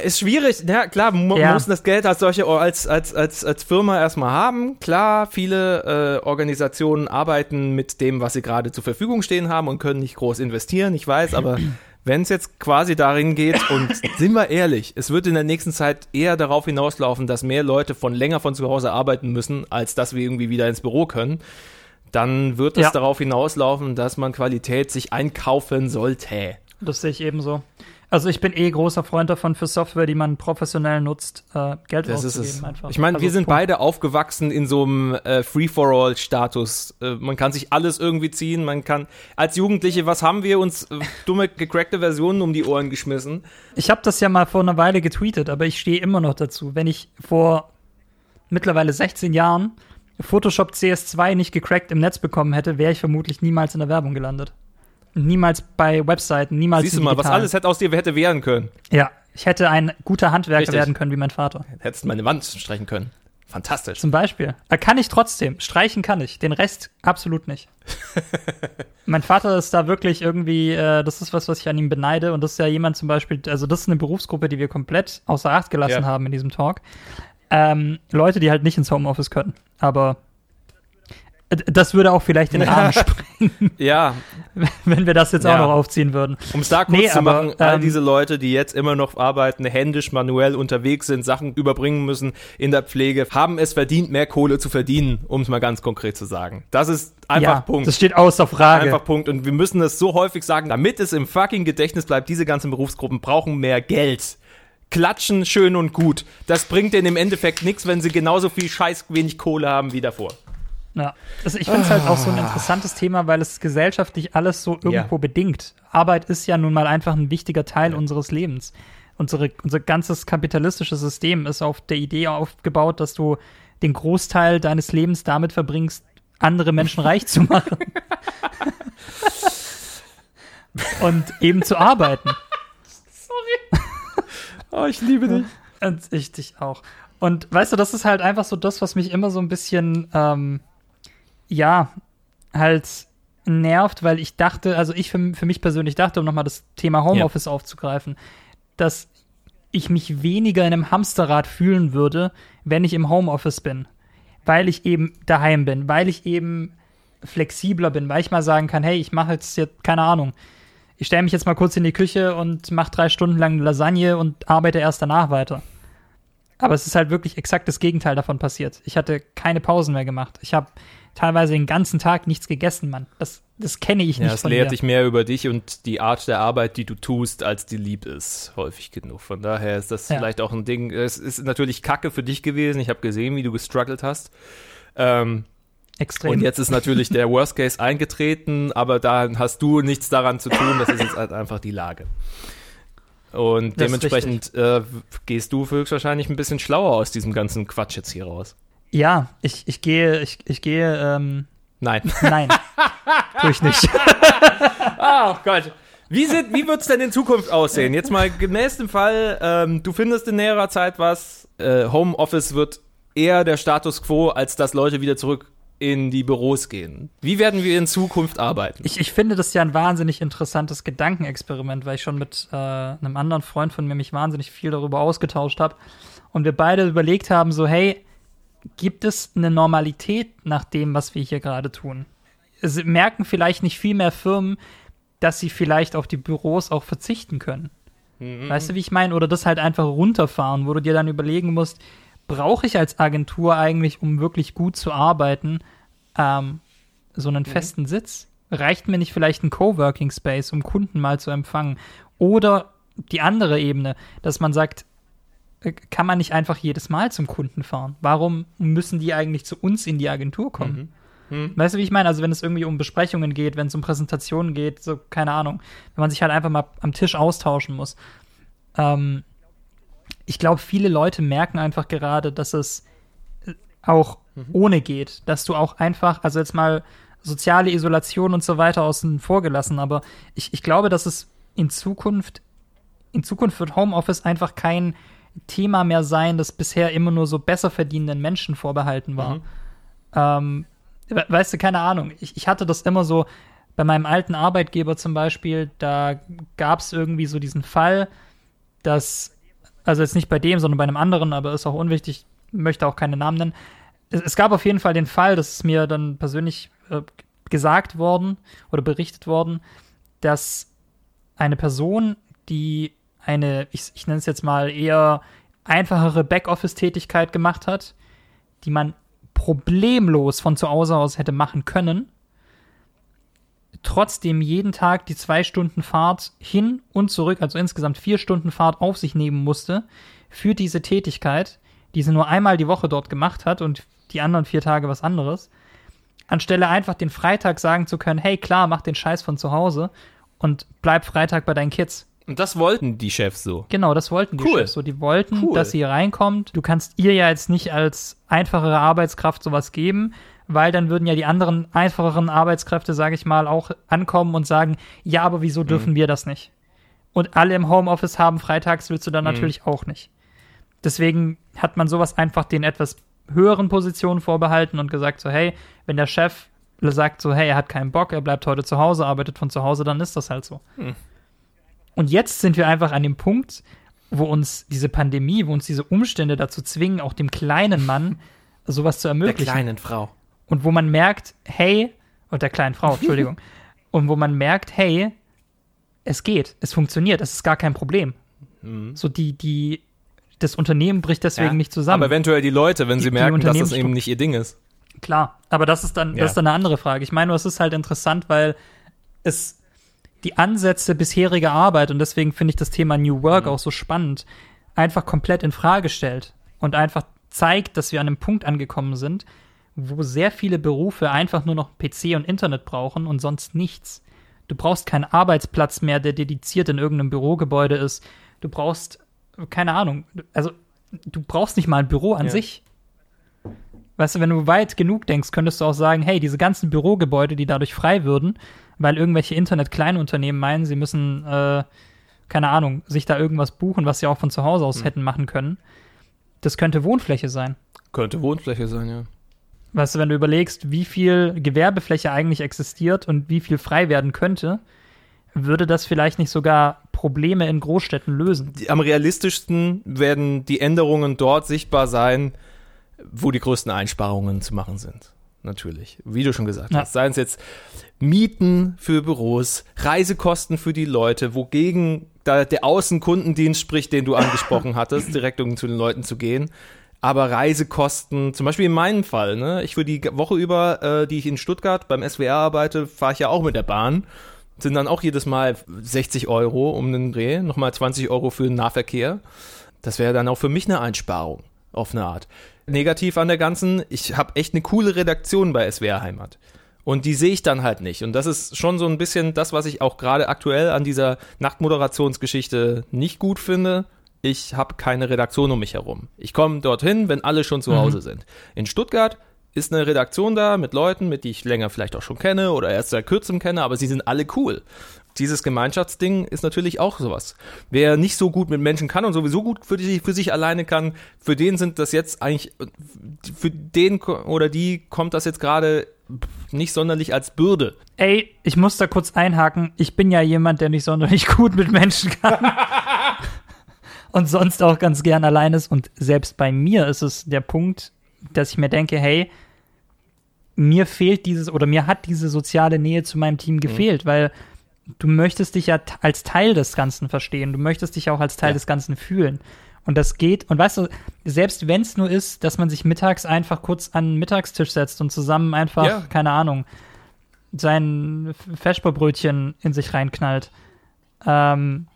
Ist schwierig, ja klar, man ja. muss das Geld als solche als, als, als, als Firma erstmal haben. Klar, viele äh, Organisationen arbeiten mit dem, was sie gerade zur Verfügung stehen haben und können nicht groß investieren, ich weiß, aber wenn es jetzt quasi darin geht, und sind wir ehrlich, es wird in der nächsten Zeit eher darauf hinauslaufen, dass mehr Leute von länger von zu Hause arbeiten müssen, als dass wir irgendwie wieder ins Büro können, dann wird es ja. darauf hinauslaufen, dass man Qualität sich einkaufen sollte. Das sehe ich ebenso. Also ich bin eh großer Freund davon für Software, die man professionell nutzt, äh, Geld das auszugeben ist es. einfach. Ich meine, also wir sind Punkt. beide aufgewachsen in so einem äh, Free-for-all-Status. Äh, man kann sich alles irgendwie ziehen, man kann als Jugendliche, was haben wir uns äh, dumme gecrackte Versionen um die Ohren geschmissen? Ich habe das ja mal vor einer Weile getweetet, aber ich stehe immer noch dazu. Wenn ich vor mittlerweile 16 Jahren Photoshop CS2 nicht gecrackt im Netz bekommen hätte, wäre ich vermutlich niemals in der Werbung gelandet niemals bei Webseiten, niemals Siehst du mal, was alles hätte aus dir hätte werden können. Ja, ich hätte ein guter Handwerker Richtig. werden können wie mein Vater. Hättest meine Wand streichen können. Fantastisch. Zum Beispiel. Kann ich trotzdem. Streichen kann ich. Den Rest absolut nicht. mein Vater ist da wirklich irgendwie, äh, das ist was, was ich an ihm beneide. Und das ist ja jemand zum Beispiel, also das ist eine Berufsgruppe, die wir komplett außer Acht gelassen ja. haben in diesem Talk. Ähm, Leute, die halt nicht ins Homeoffice können. Aber das würde auch vielleicht den Rahmen sprengen. ja. Wenn wir das jetzt ja. auch noch aufziehen würden. Um es da kurz nee, zu aber, machen, all ähm, diese Leute, die jetzt immer noch arbeiten, händisch, manuell unterwegs sind, Sachen überbringen müssen in der Pflege, haben es verdient, mehr Kohle zu verdienen, um es mal ganz konkret zu sagen. Das ist einfach ja, Punkt. Das steht außer Frage. Einfach Punkt. Und wir müssen das so häufig sagen, damit es im fucking Gedächtnis bleibt, diese ganzen Berufsgruppen brauchen mehr Geld klatschen schön und gut. Das bringt denen im Endeffekt nichts, wenn sie genauso viel scheiß wenig Kohle haben wie davor. Ja, also ich finde es halt auch so ein interessantes Thema, weil es gesellschaftlich alles so irgendwo ja. bedingt. Arbeit ist ja nun mal einfach ein wichtiger Teil ja. unseres Lebens. Unsere, unser ganzes kapitalistisches System ist auf der Idee aufgebaut, dass du den Großteil deines Lebens damit verbringst, andere Menschen reich zu machen. Und eben zu arbeiten. Sorry. Oh, ich liebe dich. Und ich dich auch. Und weißt du, das ist halt einfach so das, was mich immer so ein bisschen ähm, ja, halt nervt, weil ich dachte, also ich für, für mich persönlich dachte, um nochmal das Thema Homeoffice ja. aufzugreifen, dass ich mich weniger in einem Hamsterrad fühlen würde, wenn ich im Homeoffice bin. Weil ich eben daheim bin, weil ich eben flexibler bin, weil ich mal sagen kann, hey, ich mache jetzt, jetzt, keine Ahnung, ich stelle mich jetzt mal kurz in die Küche und mache drei Stunden lang Lasagne und arbeite erst danach weiter. Aber es ist halt wirklich exakt das Gegenteil davon passiert. Ich hatte keine Pausen mehr gemacht. Ich habe teilweise den ganzen Tag nichts gegessen, Mann. Das, das kenne ich nicht ja, es von lehrt dir. dich mehr über dich und die Art der Arbeit, die du tust, als die lieb ist, häufig genug. Von daher ist das Ja. vielleicht auch ein Ding. Es ist natürlich Kacke für dich gewesen. Ich habe gesehen, wie du gestruggelt hast. Ähm, Extrem. und jetzt ist natürlich der Worst Case eingetreten, aber da hast du nichts daran zu tun. Das ist jetzt halt einfach die Lage. Und Das dementsprechend äh, gehst du höchstwahrscheinlich ein bisschen schlauer aus diesem ganzen Quatsch jetzt hier raus. Ja, ich, ich gehe, ich, ich gehe, ähm, Nein. nein, tue ich nicht. Oh Gott. Wie, sind, wie wird es denn in Zukunft aussehen? Jetzt mal gemäß dem Fall, ähm, du findest in näherer Zeit was. Äh, Homeoffice wird eher der Status quo, als dass Leute wieder zurück in die Büros gehen. Wie werden wir in Zukunft arbeiten? Ich, ich finde das ja ein wahnsinnig interessantes Gedankenexperiment, weil ich schon mit äh, einem anderen Freund von mir mich wahnsinnig viel darüber ausgetauscht habe und wir beide überlegt haben, so hey, gibt es eine Normalität nach dem, was wir hier gerade tun? Es merken vielleicht nicht viel mehr Firmen, dass sie vielleicht auf die Büros auch verzichten können. Weißt du, wie ich meine? Oder das halt einfach runterfahren, wo du dir dann überlegen musst, brauche ich als Agentur eigentlich, um wirklich gut zu arbeiten, ähm, so einen festen Sitz? Reicht mir nicht vielleicht ein Coworking Space, um Kunden mal zu empfangen? Oder die andere Ebene, dass man sagt, kann man nicht einfach jedes Mal zum Kunden fahren? Warum müssen die eigentlich zu uns in die Agentur kommen? Weißt du, wie ich meine? Also, wenn es irgendwie um Besprechungen geht, wenn es um Präsentationen geht, so, keine Ahnung, wenn man sich halt einfach mal am Tisch austauschen muss. Ähm, ich glaube, viele Leute merken einfach gerade, dass es äh, auch ohne geht, dass du auch einfach, also jetzt mal soziale Isolation und so weiter außen vor gelassen, aber ich, ich glaube, dass es in Zukunft, in Zukunft wird Homeoffice einfach kein Thema mehr sein, das bisher immer nur so besser verdienenden Menschen vorbehalten war. Ähm, we- weißt du, keine Ahnung. Ich, ich hatte das immer so bei meinem alten Arbeitgeber zum Beispiel, da gab es irgendwie so diesen Fall, dass, also jetzt nicht bei dem, sondern bei einem anderen, aber ist auch unwichtig, möchte auch keine Namen nennen. Es, es gab auf jeden Fall den Fall, das ist mir dann persönlich äh, gesagt worden oder berichtet worden, dass eine Person, die eine, ich, ich nenne es jetzt mal eher einfachere Backoffice-Tätigkeit gemacht hat, die man problemlos von zu Hause aus hätte machen können, trotzdem jeden Tag die zwei Stunden Fahrt hin und zurück, also insgesamt vier Stunden Fahrt auf sich nehmen musste für diese Tätigkeit, die sie nur einmal die Woche dort gemacht hat und die anderen vier Tage was anderes, anstelle einfach den Freitag sagen zu können, hey klar, mach den Scheiß von zu Hause und bleib Freitag bei deinen Kids. Und das wollten die Chefs so. Genau, das wollten die Cool. Chefs so. Die wollten, Cool. dass sie hier reinkommt. Du kannst ihr ja jetzt nicht als einfachere Arbeitskraft sowas geben, weil dann würden ja die anderen einfacheren Arbeitskräfte, sage ich mal, auch ankommen und sagen, ja, aber wieso Mhm. dürfen wir das nicht? Und alle im Homeoffice haben freitags, willst du Mhm. dann natürlich auch nicht. Deswegen hat man sowas einfach den etwas höheren Positionen vorbehalten und gesagt so, hey, wenn der Chef sagt so, hey, er hat keinen Bock, er bleibt heute zu Hause, arbeitet von zu Hause, dann ist das halt so. Hm. Und jetzt sind wir einfach an dem Punkt, wo uns diese Pandemie, wo uns diese Umstände dazu zwingen, auch dem kleinen Mann sowas zu Der ermöglichen. kleinen Frau. Und wo man merkt, hey, und der kleinen Frau, Entschuldigung, und wo man merkt, hey, es geht, es funktioniert, es ist gar kein Problem. So die, die, das Unternehmen bricht deswegen Mhm. Ja. nicht zusammen. Aber eventuell die Leute, wenn Die- sie merken, dass das eben nicht ihr Ding ist. Klar, aber das ist dann, Ja. das ist dann eine andere Frage. Ich meine, es ist halt interessant, weil es die Ansätze bisheriger Arbeit und deswegen finde ich das Thema New Work Mhm. auch so spannend, einfach komplett in Frage stellt und einfach zeigt, dass wir an einem Punkt angekommen sind, wo sehr viele Berufe einfach nur noch PC und Internet brauchen und sonst nichts. Du brauchst keinen Arbeitsplatz mehr, der dediziert in irgendeinem Bürogebäude ist. Du brauchst, keine Ahnung, also du brauchst nicht mal ein Büro an Ja. sich. Weißt du, wenn du weit genug denkst, könntest du auch sagen, hey, diese ganzen Bürogebäude, die dadurch frei würden, weil irgendwelche Internet-Kleinunternehmen meinen, sie müssen, äh, keine Ahnung, sich da irgendwas buchen, was sie auch von zu Hause aus hätten machen können. Das könnte Wohnfläche sein. Könnte Wohnfläche sein, ja. Weißt du, wenn du überlegst, wie viel Gewerbefläche eigentlich existiert und wie viel frei werden könnte, würde das vielleicht nicht sogar Probleme in Großstädten lösen. Die, am realistischsten werden die Änderungen dort sichtbar sein, wo die größten Einsparungen zu machen sind. natürlich, wie du schon gesagt ja. hast. Seien es jetzt Mieten für Büros, Reisekosten für die Leute, wogegen da der Außenkundendienst spricht, den du angesprochen hattest, direkt um zu den Leuten zu gehen. Aber Reisekosten, zum Beispiel in meinem Fall, ne, ich für die Woche über, äh, die ich in Stuttgart beim SWR arbeite, fahre ich ja auch mit der Bahn. Sind dann auch jedes Mal 60 Euro um den Dreh, nochmal 20 Euro für den Nahverkehr. Das wäre dann auch für mich eine Einsparung, auf eine Art. Negativ an der ganzen, ich habe echt eine coole Redaktion bei SWR Heimat. Und die sehe ich dann halt nicht. Und das ist schon so ein bisschen das, was ich auch gerade aktuell an dieser Nachtmoderationsgeschichte nicht gut finde. Ich habe keine Redaktion um mich herum. Ich komme dorthin, wenn alle schon zu mhm. Hause sind. In Stuttgart ist eine Redaktion da mit Leuten, mit die ich länger vielleicht auch schon kenne oder erst seit kürzem kenne, aber sie sind alle cool. Dieses Gemeinschaftsding ist natürlich auch sowas. Wer nicht so gut mit Menschen kann und sowieso gut für, die, für sich alleine kann, für den sind das jetzt eigentlich, für den oder die kommt das jetzt gerade nicht sonderlich als Bürde. Ey, ich muss da kurz einhaken. Ich bin ja jemand, der nicht sonderlich gut mit Menschen kann. und sonst auch ganz gern allein ist. Und selbst bei mir ist es der Punkt, dass ich mir denke, hey, mir fehlt dieses oder mir hat diese soziale Nähe zu meinem Team mhm. gefehlt, mhm. weil du möchtest dich ja als Teil des Ganzen verstehen. Du möchtest dich auch als Teil ja. des Ganzen fühlen. Und das geht, und weißt du, selbst wenn es nur ist, dass man sich mittags einfach kurz an den Mittagstisch setzt und zusammen einfach, ja. keine Ahnung, sein Feschberbrötchen in sich reinknallt, ähm,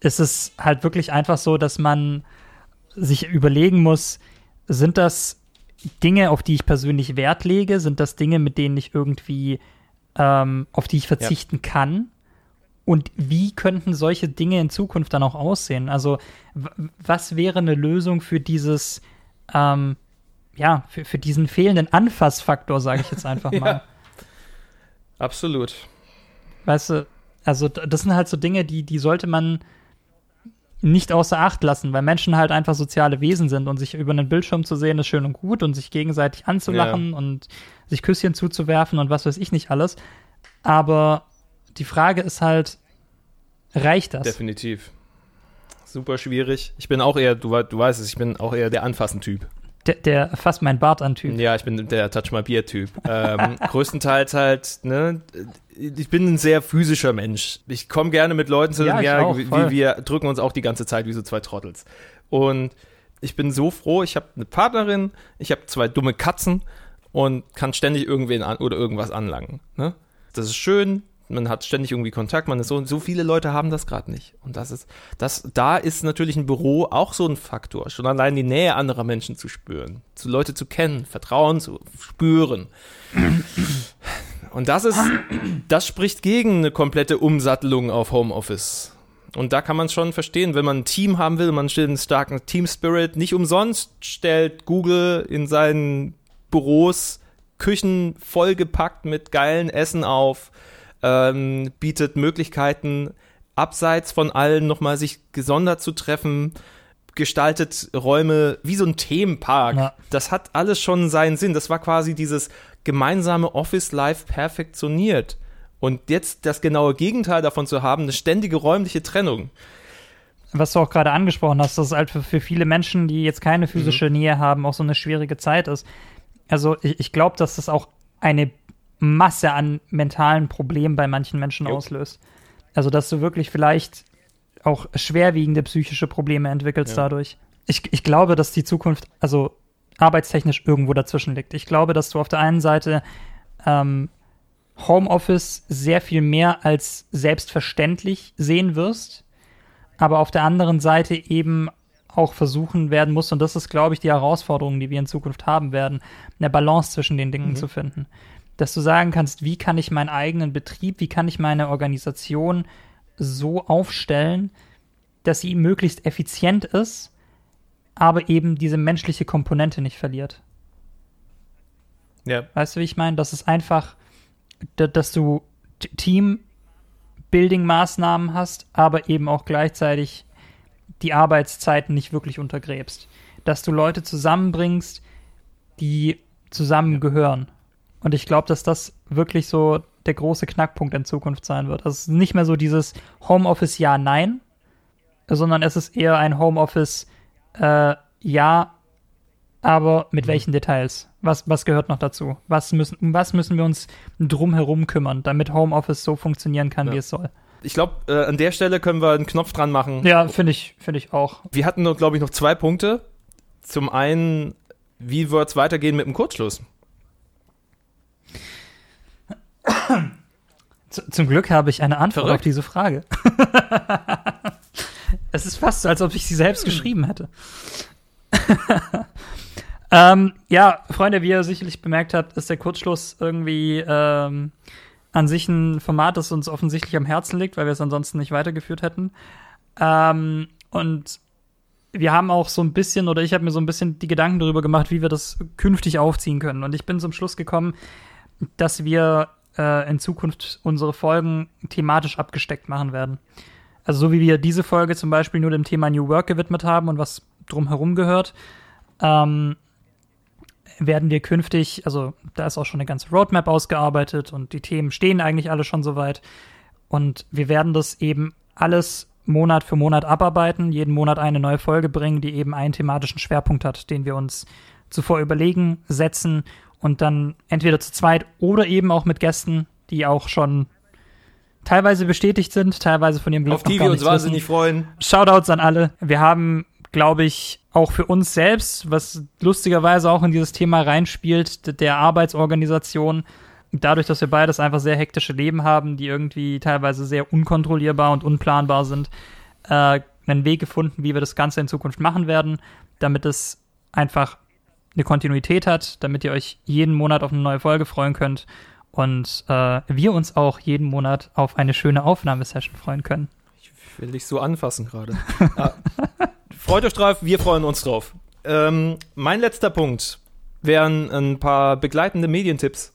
ist es halt wirklich einfach so, dass man sich überlegen muss, sind das Dinge, auf die ich persönlich Wert lege? Sind das Dinge, mit denen ich irgendwie, ähm, auf die ich verzichten ja. kann? Und wie könnten solche Dinge in Zukunft dann auch aussehen? Also, was wäre eine Lösung für dieses, ähm, ja, für, für diesen fehlenden Anfassfaktor, sage ich jetzt einfach mal. ja. Absolut. Weißt du, also das sind halt so Dinge, die, die sollte man nicht außer Acht lassen, weil Menschen halt einfach soziale Wesen sind und sich über einen Bildschirm zu sehen ist schön und gut und sich gegenseitig anzulachen ja. und sich Küsschen zuzuwerfen und was weiß ich nicht alles. Aber die Frage ist halt, reicht das? Definitiv. Super schwierig. Ich bin auch eher, du, du weißt es, ich bin auch eher der Anfassen-Typ. Der, der fasst mein Bart an Typ. Ja, ich bin der Touch My Beer Typ. ähm, größtenteils halt, ne, ich bin ein sehr physischer Mensch. Ich komme gerne mit Leuten zu, ja, ja wie, wir drücken uns auch die ganze Zeit wie so zwei Trottels. Und ich bin so froh, ich habe eine Partnerin, ich habe zwei dumme Katzen und kann ständig irgendwen an oder irgendwas anlangen. Ne? Das ist schön, man hat ständig irgendwie Kontakt, man ist so, so viele Leute haben das gerade nicht. Und das ist, das, da ist natürlich ein Büro auch so ein Faktor. Schon allein die Nähe anderer Menschen zu spüren, zu Leute zu kennen, Vertrauen zu spüren. Und das ist, das spricht gegen eine komplette Umsattelung auf Homeoffice. Und da kann man schon verstehen, wenn man ein Team haben will, man stellt einen starken Team Spirit. Nicht umsonst stellt Google in seinen Büros Küchen vollgepackt mit geilen Essen auf ähm, bietet Möglichkeiten, abseits von allen nochmal sich gesondert zu treffen, gestaltet Räume wie so ein Themenpark. Ja. Das hat alles schon seinen Sinn. Das war quasi dieses gemeinsame Office-Life perfektioniert. Und jetzt das genaue Gegenteil davon zu haben, eine ständige räumliche Trennung. Was du auch gerade angesprochen hast, dass es halt für, viele Menschen, die jetzt keine physische mhm. Nähe haben, auch so eine schwierige Zeit ist. Also ich, ich glaube, dass das auch eine Masse an mentalen Problemen bei manchen Menschen jo. auslöst. Also, dass du wirklich vielleicht auch schwerwiegende psychische Probleme entwickelst ja. dadurch. Ich, ich glaube, dass die Zukunft, also arbeitstechnisch irgendwo dazwischen liegt. Ich glaube, dass du auf der einen Seite ähm, Homeoffice sehr viel mehr als selbstverständlich sehen wirst, aber auf der anderen Seite eben auch versuchen werden muss, und das ist, glaube ich, die Herausforderung, die wir in Zukunft haben werden, eine Balance zwischen den Dingen mhm. zu finden dass du sagen kannst, wie kann ich meinen eigenen Betrieb, wie kann ich meine Organisation so aufstellen, dass sie möglichst effizient ist, aber eben diese menschliche Komponente nicht verliert. Ja. Weißt du, wie ich meine? Das ist einfach, dass du Team-Building-Maßnahmen hast, aber eben auch gleichzeitig die Arbeitszeiten nicht wirklich untergräbst. Dass du Leute zusammenbringst, die zusammengehören. Und ich glaube, dass das wirklich so der große Knackpunkt in Zukunft sein wird. Also es ist nicht mehr so dieses Homeoffice ja, nein, sondern es ist eher ein Homeoffice äh, ja, aber mit welchen Details? Was, was gehört noch dazu? Was müssen, um was müssen wir uns drumherum kümmern, damit Homeoffice so funktionieren kann, Ja. wie es soll? Ich glaube, äh, an der Stelle können wir einen Knopf dran machen. Ja, finde ich, finde ich auch. Wir hatten, glaube ich, noch zwei Punkte. Zum einen, wie wird es weitergehen mit dem Kurzschluss? Zum Glück habe ich eine Antwort Verrückt. auf diese Frage. es ist fast so, als ob ich sie selbst geschrieben hätte. ähm, ja, Freunde, wie ihr sicherlich bemerkt habt, ist der Kurzschluss irgendwie ähm, an sich ein Format, das uns offensichtlich am Herzen liegt, weil wir es ansonsten nicht weitergeführt hätten. Ähm, und wir haben auch so ein bisschen, oder ich habe mir so ein bisschen die Gedanken darüber gemacht, wie wir das künftig aufziehen können. Und ich bin zum Schluss gekommen, dass wir äh, in Zukunft unsere Folgen thematisch abgesteckt machen werden. Also so wie wir diese Folge zum Beispiel nur dem Thema New Work gewidmet haben und was drumherum gehört, ähm, werden wir künftig, also da ist auch schon eine ganze Roadmap ausgearbeitet und die Themen stehen eigentlich alle schon soweit. Und wir werden das eben alles Monat für Monat abarbeiten, jeden Monat eine neue Folge bringen, die eben einen thematischen Schwerpunkt hat, den wir uns zuvor überlegen, setzen und dann entweder zu zweit oder eben auch mit Gästen, die auch schon teilweise bestätigt sind, teilweise von ihrem Glück Auf die wir uns wahnsinnig wissen. freuen. Shoutouts an alle. Wir haben, glaube ich, auch für uns selbst, was lustigerweise auch in dieses Thema reinspielt, der Arbeitsorganisation, dadurch, dass wir beides einfach sehr hektische Leben haben, die irgendwie teilweise sehr unkontrollierbar und unplanbar sind, äh, einen Weg gefunden, wie wir das Ganze in Zukunft machen werden, damit es einfach eine Kontinuität hat, damit ihr euch jeden Monat auf eine neue Folge freuen könnt und äh, wir uns auch jeden Monat auf eine schöne Aufnahmesession freuen können. Ich will dich so anfassen gerade. ah. Freut euch drauf, wir freuen uns drauf. Ähm, mein letzter Punkt wären ein paar begleitende Medientipps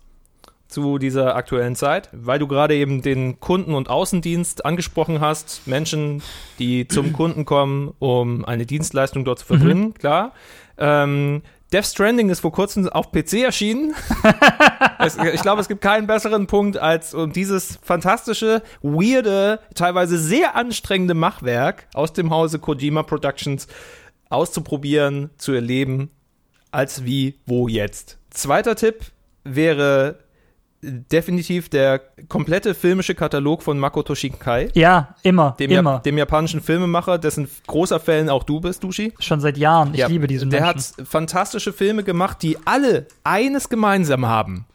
zu dieser aktuellen Zeit, weil du gerade eben den Kunden- und Außendienst angesprochen hast. Menschen, die zum Kunden kommen, um eine Dienstleistung dort zu verbringen, klar. Ähm, Death Stranding ist vor kurzem auf PC erschienen. es, ich glaube, es gibt keinen besseren Punkt, als um dieses fantastische, weirde, teilweise sehr anstrengende Machwerk aus dem Hause Kojima Productions auszuprobieren, zu erleben, als wie, wo jetzt. Zweiter Tipp wäre definitiv der komplette filmische Katalog von Makoto Shinkai, Ja, immer, dem, immer. Ja, dem japanischen Filmemacher, dessen großer Fan auch du bist, Dushi. Schon seit Jahren. Ich Ja, liebe diesen Der Menschen. hat fantastische Filme gemacht, die alle eines gemeinsam haben,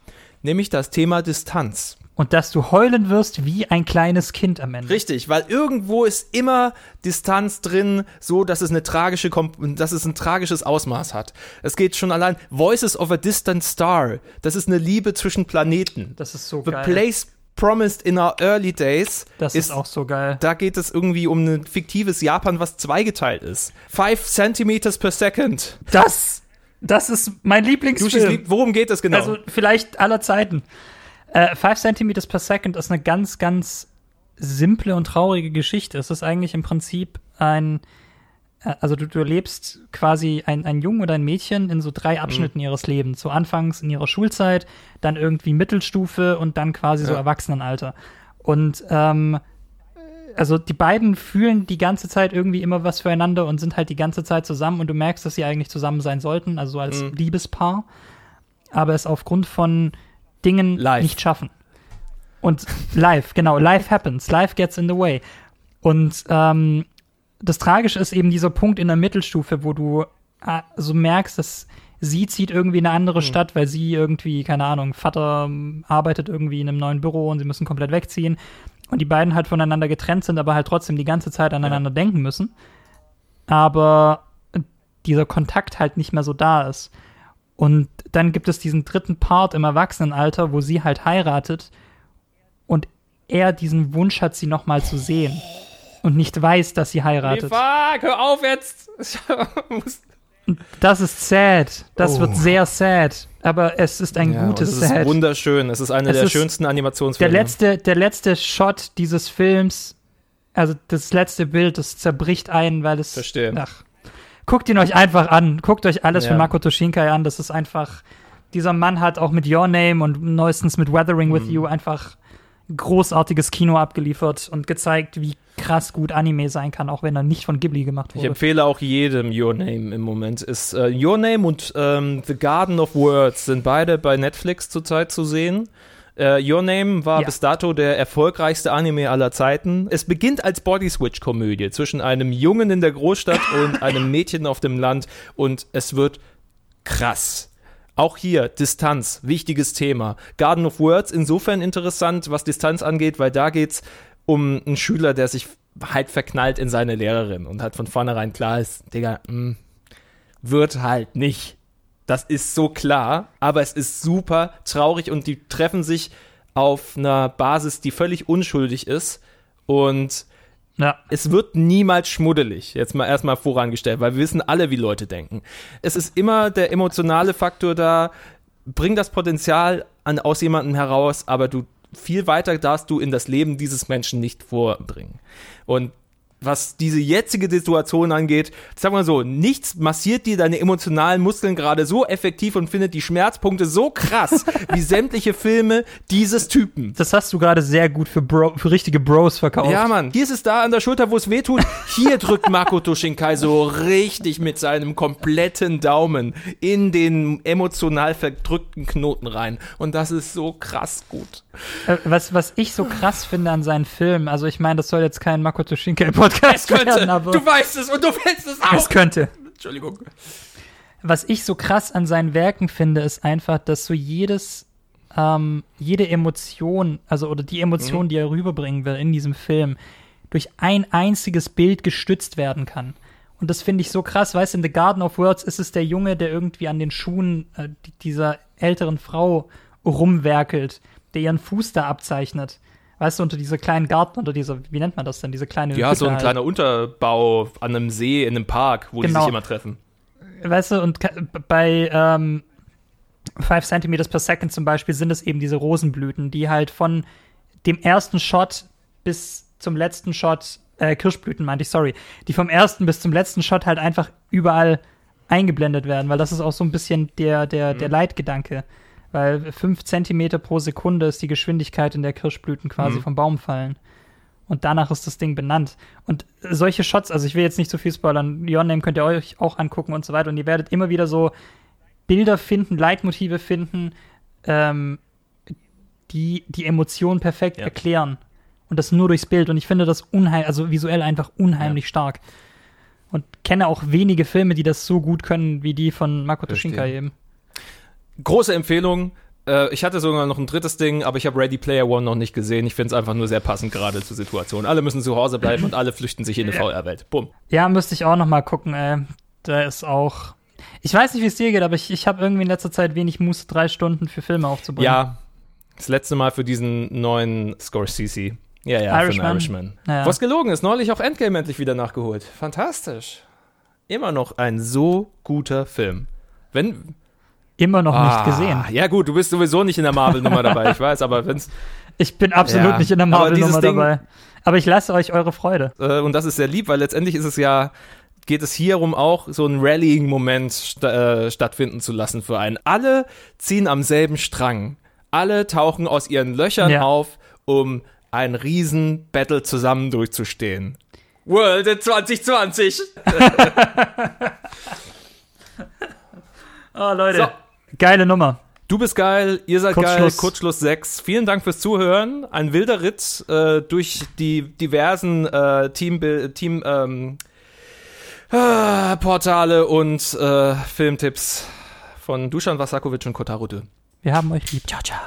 nämlich das Thema Distanz. Und dass du heulen wirst wie ein kleines Kind am Ende. Richtig, weil irgendwo ist immer Distanz drin, so dass es eine tragische, dass es ein tragisches Ausmaß hat. Es geht schon allein Voices of a Distant Star. Das ist eine Liebe zwischen Planeten. Das ist so The geil. Place Promised in Our Early Days. das ist, auch so geil. Da geht es irgendwie um ein fiktives Japan, was zweigeteilt ist. Five Centimeters per Second. Das, das ist mein Lieblingsfilm. Lieb- Worum geht es genau? Also vielleicht aller Zeiten. Äh, Five Centimeters per Second ist eine ganz, ganz simple und traurige Geschichte. Es ist eigentlich im Prinzip ein, äh, also du, du erlebst quasi ein, ein Jungen oder ein Mädchen in so drei Abschnitten ihres Lebens. So anfangs in ihrer Schulzeit, dann irgendwie Mittelstufe und dann quasi so Ja. Erwachsenenalter. Und ähm, also die beiden fühlen die ganze Zeit irgendwie immer was füreinander und sind halt die ganze Zeit zusammen und du merkst, dass sie eigentlich zusammen sein sollten, also so als Mhm. Liebespaar, aber es aufgrund von Dingen Life. nicht schaffen. Und life, genau, life happens, life gets in the way. Und ähm, das Tragische ist eben dieser Punkt in der Mittelstufe, wo du äh, so merkst, dass sie zieht irgendwie in eine andere Stadt, weil sie irgendwie, keine Ahnung, Vater ähm, arbeitet irgendwie in einem neuen Büro und sie müssen komplett wegziehen. Und die beiden halt voneinander getrennt sind, aber halt trotzdem die ganze Zeit aneinander denken müssen. Aber dieser Kontakt halt nicht mehr so da ist. Und dann gibt es diesen dritten Part im Erwachsenenalter, wo sie halt heiratet und er diesen Wunsch hat, sie nochmal zu sehen. Und nicht weiß, dass sie heiratet. fuck, hör auf jetzt. Das ist sad. Das Oh. wird sehr sad. Aber es ist ein Ja, gutes es ist Sad. wunderschön. Es ist einer Es der ist schönsten Der Animationsfilme. letzte, der letzte Shot dieses Films, also das letzte Bild, das zerbricht einen, weil es. Verstehe. Ach, guckt ihn euch einfach an. Guckt euch alles Ja. von Makoto Shinkai an. Das ist einfach. Dieser Mann hat auch mit Your Name und neuestens mit Weathering with Mhm. You einfach großartiges Kino abgeliefert und gezeigt, wie krass gut Anime sein kann, auch wenn er nicht von Ghibli gemacht wurde. Ich empfehle auch jedem Your Name im Moment. Ist äh, Your Name und ähm, The Garden of Words sind beide bei Netflix zurzeit zu sehen. Uh, Your Name war ja. bis dato der erfolgreichste Anime aller Zeiten. Es beginnt als Body-Switch-Komödie zwischen einem Jungen in der Großstadt und einem Mädchen auf dem Land und es wird krass. Auch hier Distanz, wichtiges Thema. Garden of Words insofern interessant, was Distanz angeht, weil da geht's um einen Schüler, der sich halt verknallt in seine Lehrerin und halt von vornherein klar ist, Digga, mh, hm, wird halt nicht. Das ist so klar, aber es ist super traurig und die treffen sich auf einer Basis, die völlig unschuldig ist und ja. Es wird niemals schmuddelig, jetzt mal erstmal vorangestellt, weil wir wissen alle, wie Leute denken. Es ist immer der emotionale Faktor da, bring das Potenzial an, aus jemandem heraus, aber du viel weiter darfst du in das Leben dieses Menschen nicht vordringen. Und was diese jetzige Situation angeht, sagen wir so, nichts massiert dir deine emotionalen Muskeln gerade so effektiv und findet die Schmerzpunkte so krass wie sämtliche Filme dieses Typen. Das hast du gerade sehr gut für, Bro, für richtige Bros verkauft. Ja, Mann. Hier ist es da an der Schulter, wo es weh tut. Hier drückt Makoto Shinkai so richtig mit seinem kompletten Daumen in den emotional verdrückten Knoten rein. Und das ist so krass gut. Äh, was, was ich so krass finde an seinen Filmen, also ich meine, das soll jetzt kein Makoto Shinkai-Podcast werden, aber. Du weißt es und du willst es auch. Es könnte. Entschuldigung. Was ich so krass an seinen Werken finde, ist einfach, dass so jedes, ähm, jede Emotion, also oder die Emotion, mhm. die er rüberbringen will in diesem Film, durch ein einziges Bild gestützt werden kann. Und das finde ich so krass, weißt du, in The Garden of Words ist es der Junge, der irgendwie an den Schuhen äh, dieser älteren Frau rumwerkelt der ihren Fuß da abzeichnet. Weißt du, unter dieser kleinen Garten, unter dieser, wie nennt man das denn, diese kleine Ja, Hütte so ein halt. kleiner Unterbau an einem See, in einem Park, wo genau. die sich immer treffen. Weißt du, und bei ähm, 5 cm per second zum Beispiel sind es eben diese Rosenblüten, die halt von dem ersten Shot bis zum letzten Shot, äh, Kirschblüten meinte ich, sorry, die vom ersten bis zum letzten Shot halt einfach überall eingeblendet werden, weil das ist auch so ein bisschen der, der, mhm. der Leitgedanke weil 5 cm pro Sekunde ist die Geschwindigkeit, in der Kirschblüten quasi mhm. vom Baum fallen. Und danach ist das Ding benannt. Und solche Shots, also ich will jetzt nicht so viel spoilern, Your Name könnt ihr euch auch angucken und so weiter. Und ihr werdet immer wieder so Bilder finden, Leitmotive finden, ähm, die die Emotionen perfekt ja. erklären. Und das nur durchs Bild. Und ich finde das unheimlich, also visuell einfach unheimlich ja. stark. Und kenne auch wenige Filme, die das so gut können, wie die von Makoto Shinkai eben große Empfehlung. Äh, ich hatte sogar noch ein drittes Ding, aber ich habe Ready Player One noch nicht gesehen. Ich finde es einfach nur sehr passend gerade zur Situation. Alle müssen zu Hause bleiben und alle flüchten sich in eine VR-Welt. Bumm. Ja, müsste ich auch noch mal gucken. Ey. Da ist auch. Ich weiß nicht, wie es dir geht, aber ich, ich habe irgendwie in letzter Zeit wenig Muße, drei Stunden für Filme aufzubringen. Ja, das letzte Mal für diesen neuen Scorsese. Ja, ja, Irishman. für Irishman. Ja. Was gelogen ist, neulich auch Endgame endlich wieder nachgeholt. Fantastisch. Immer noch ein so guter Film. Wenn, immer noch ah, nicht gesehen. Ja, gut, du bist sowieso nicht in der Marvel-Nummer dabei, ich weiß, aber wenn's. Ich bin absolut ja, nicht in der Marvel-Nummer dabei. Aber ich lasse euch eure Freude. Äh, und das ist sehr lieb, weil letztendlich ist es ja, geht es hierum auch, so einen Rallying-Moment st äh, stattfinden zu lassen für einen. Alle ziehen am selben Strang. Alle tauchen aus ihren Löchern ja. auf, um ein Riesen-Battle zusammen durchzustehen. World 2020! oh, Leute. So. Geile Nummer. Du bist geil, ihr seid Kurzschluss. geil, Kurzschluss 6. Vielen Dank fürs Zuhören. Ein wilder Ritt äh, durch die diversen äh, Team, Team ähm, äh, Portale und äh, Filmtipps von Dusan Vasakovic und Kotaru Wir haben euch lieb. Ciao, ciao.